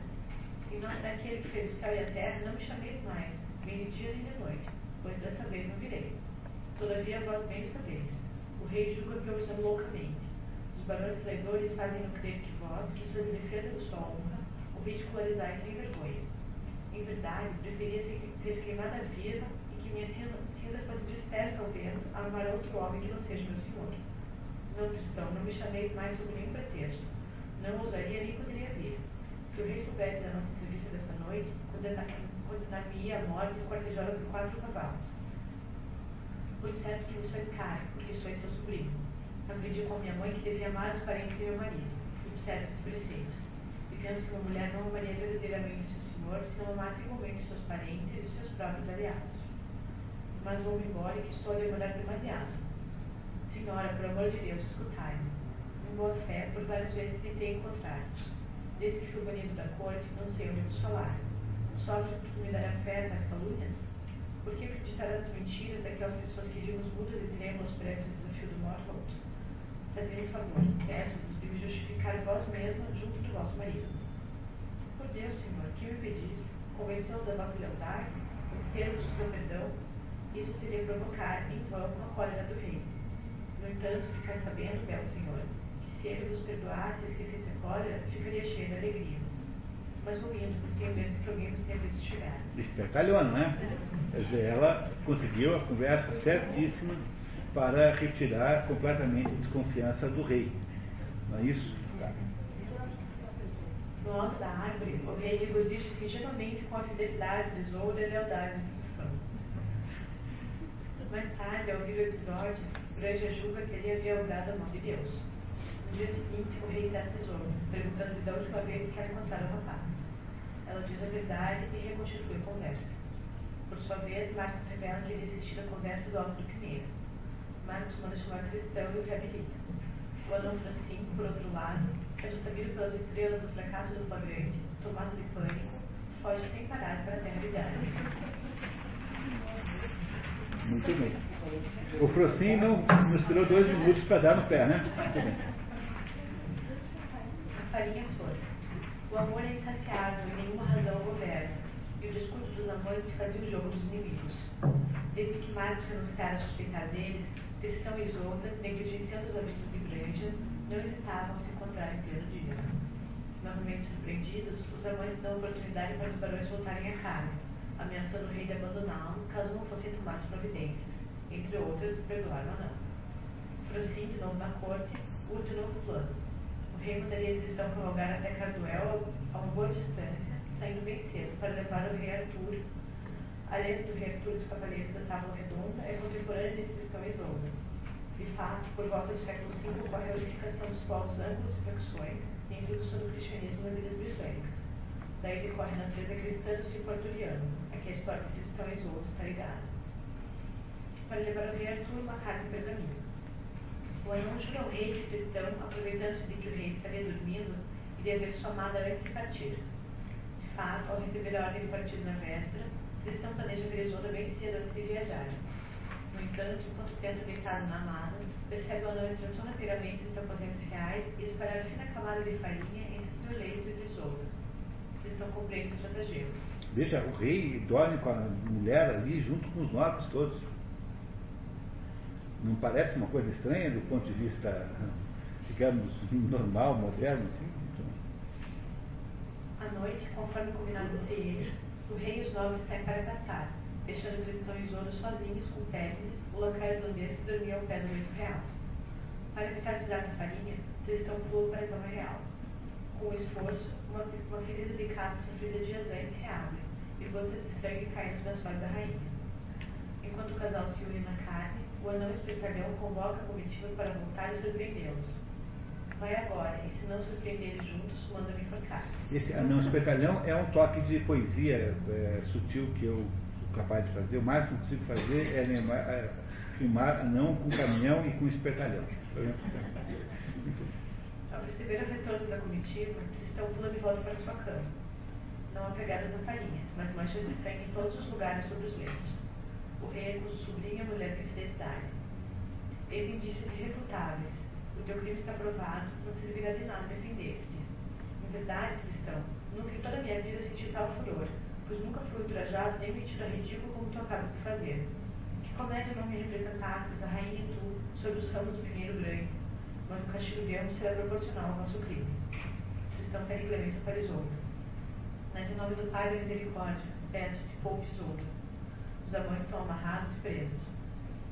Em nome daquele que fez o céu e a terra, não me chameis mais, nem de dia nem de noite, pois dessa vez não virei. Todavia vós bem sabeis. O rei julga que eu amo loucamente. Os barões traidores fazem-no crer que vós, que sois defesa de sua honra, o ridicularizais sem vergonha. Em verdade, preferia ser queimada viva e que minha cinza fosse dispersa ao vento a amar outro homem que não seja meu senhor. Não, cristão, não me chameis mais sob nenhum pretexto. Não ousaria nem poderia vir. Se o rei soubesse da nossa entrevista desta noite, condenar-me-ia a morte esquartejada por quatro cavalos. Por certo que me sois caro, porque sois seu sobrinho. Aprendi com minha mãe que devia amar os parentes de meu marido. Observe este preceito. E penso que uma mulher não amaria verdadeiramente seu senhor se não amasse igualmente seus parentes e seus próprios aliados. Mas vou-me embora e que estou a demorar demasiado. Senhora, por amor de Deus, escutai-me. Em boa fé, por várias vezes tentei encontrar-vos. Desde que fui banido da corte, não sei onde vos falar. Sofre por me dar a fé nas calúnias? Por que acreditar as mentiras daquelas pessoas que vimos mudas e perante o desafio do morto? Fazei-me favor, peço-vos de me justificar vós mesma junto do vosso marido. Por Deus, Senhor, que me pedis, convencendo da vossa lealdade, obter-vos o seu perdão, isso seria provocar em vão a cólera do rei. No entanto, ficar sabendo, belo Senhor, que se ele vos perdoasse e esquecesse a cólera, ficaria cheio de alegria. Mas pois tenho medo que alguém vos tenha visto chegar. Espertalhona, né? Quer dizer, ela conseguiu a conversa certíssima para retirar completamente a desconfiança do rei. Não é isso? Tá. No alto da árvore, o rei regozija-se ingenuamente com a fidelidade, tesouro e a lealdade de. Mais tarde, ao ouvir o episódio, Granja julga que ele havia obrado a mão de Deus. Dia seguinte, o rei tesouro, perguntando-lhe da última vez que ela encontrara o rapaz. Ela diz a verdade e reconstitui a conversa. Por sua vez, Marcos revela que ele assistiu a conversa do alto do Pinheiro. Marcos manda chamar cristão e o reabilita. O anão Francisco, por outro lado, sendo sabido pelas estrelas do fracasso do flagrante, tomado de pânico, foge sem parar para a terra brilhante. Muito bem. O Frocin não esperou dois minutos para dar no pé, né? Muito bem. Farinha foi. O amor é insaciável e nenhuma razão o governa, e o discurso dos amantes fazia o jogo dos inimigos. Desde que Marcos renunciara a suspeitar deles, Cristão e Isolda, negligenciando os avisos de Granja, não hesitavam se encontrar em pleno dia. Novamente surpreendidos, os amantes dão oportunidade para os barões voltarem a casa, ameaçando o rei de abandoná-lo caso não fossem tomadas providências, entre outras, perdoar ou não. Frocin, de novo na corte, urge novo plano. O rei mandaria Cristão cavalgar até Carduel a uma boa distância, saindo bem cedo, para levar o rei Arthur a lenda do rei Arthur dos Cavaleiros da Tábua Redonda é contemporânea de Cristão e Isolda. De fato, por volta do século V ocorre a unificação dos povos amplos e facções e a introdução do cristianismo nas ilhas britânicas. Daí decorre a natureza cristã do ciclo arturiano, a que a história de Cristão e Isolda está ligada. Para levar ao rei Arthur uma carta em pergaminho. O anão jura ao rei que Cristão, aproveitando-se de que o rei estaria dormindo, iria ver sua amada antes de partir. De fato, ao receber a ordem de partido na véspera, Cristão planeja ver Isolda bem cedo antes de viajar. No entanto, enquanto pensa deitado na amada, percebe o anão entrando somateiramente nos aposentos reais e espalhar fina camada de farinha entre seu leito e de Isolda. Cristão compreende o estratagema. Veja, o rei dorme com a mulher ali junto com os nobres todos. Não parece uma coisa estranha do ponto de vista digamos, normal, moderno, assim. À noite, conforme combinado entre eles, o rei e os nobres saem para caçar, deixando Tristão e Isolda sozinhos com Pérez, o lacaio irlandês que dormia ao pé do leito real. Para pisar na farinha, Tristão pulou para a cama real. Com esforço, uma, uma ferida de caça sofrida dias antes reabre, e gotas de sangue caem nos lençóis da rainha. Enquanto o casal se une na carne, o anão espertalhão convoca a comitiva para voltar e surpreendê-los. Vai agora, e se não surpreender juntos, manda-me enforcar. Esse anão espertalhão é um toque de poesia é, sutil que eu sou capaz de fazer. O mais que eu consigo fazer é, lembrar, é filmar anão com caminhão e com espertalhão. Ao perceber o retorno da comitiva, Tristão pula de volta para sua cama. Não há pegadas na farinha, mas manchas de sangue em todos os lugares sobre os lenços. O acusa sobrinha mulher de fidelidade. Eis indícios irrefutáveis. O teu crime está provado, não servirá de nada defender-te. Em verdade, Tristão, nunca em toda a minha vida senti tal furor, pois nunca fui ultrajado nem metido a ridículo como tu acabas de fazer. Que comédia não me representasses, a rainha e tu, sobre os ramos do pinheiro grande, mas o castigo de ambos será proporcional ao nosso crime. Tristão pede clemência para Isolda. Mas em nome do Pai da Misericórdia, peço-te poupe Isolda. Os amantes são amarrados e presos.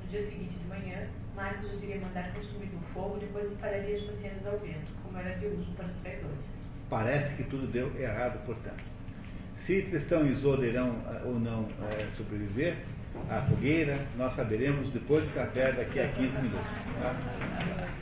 No dia seguinte de manhã, Marcos os iria mandar consumir no fogo, depois espalharia as pacientes ao vento, como era de uso para os traidores. Parece que tudo deu errado, portanto. Se Tristão e Isolda irão ou não é, sobreviver à fogueira, nós saberemos depois do café daqui a 15 minutos. Tá?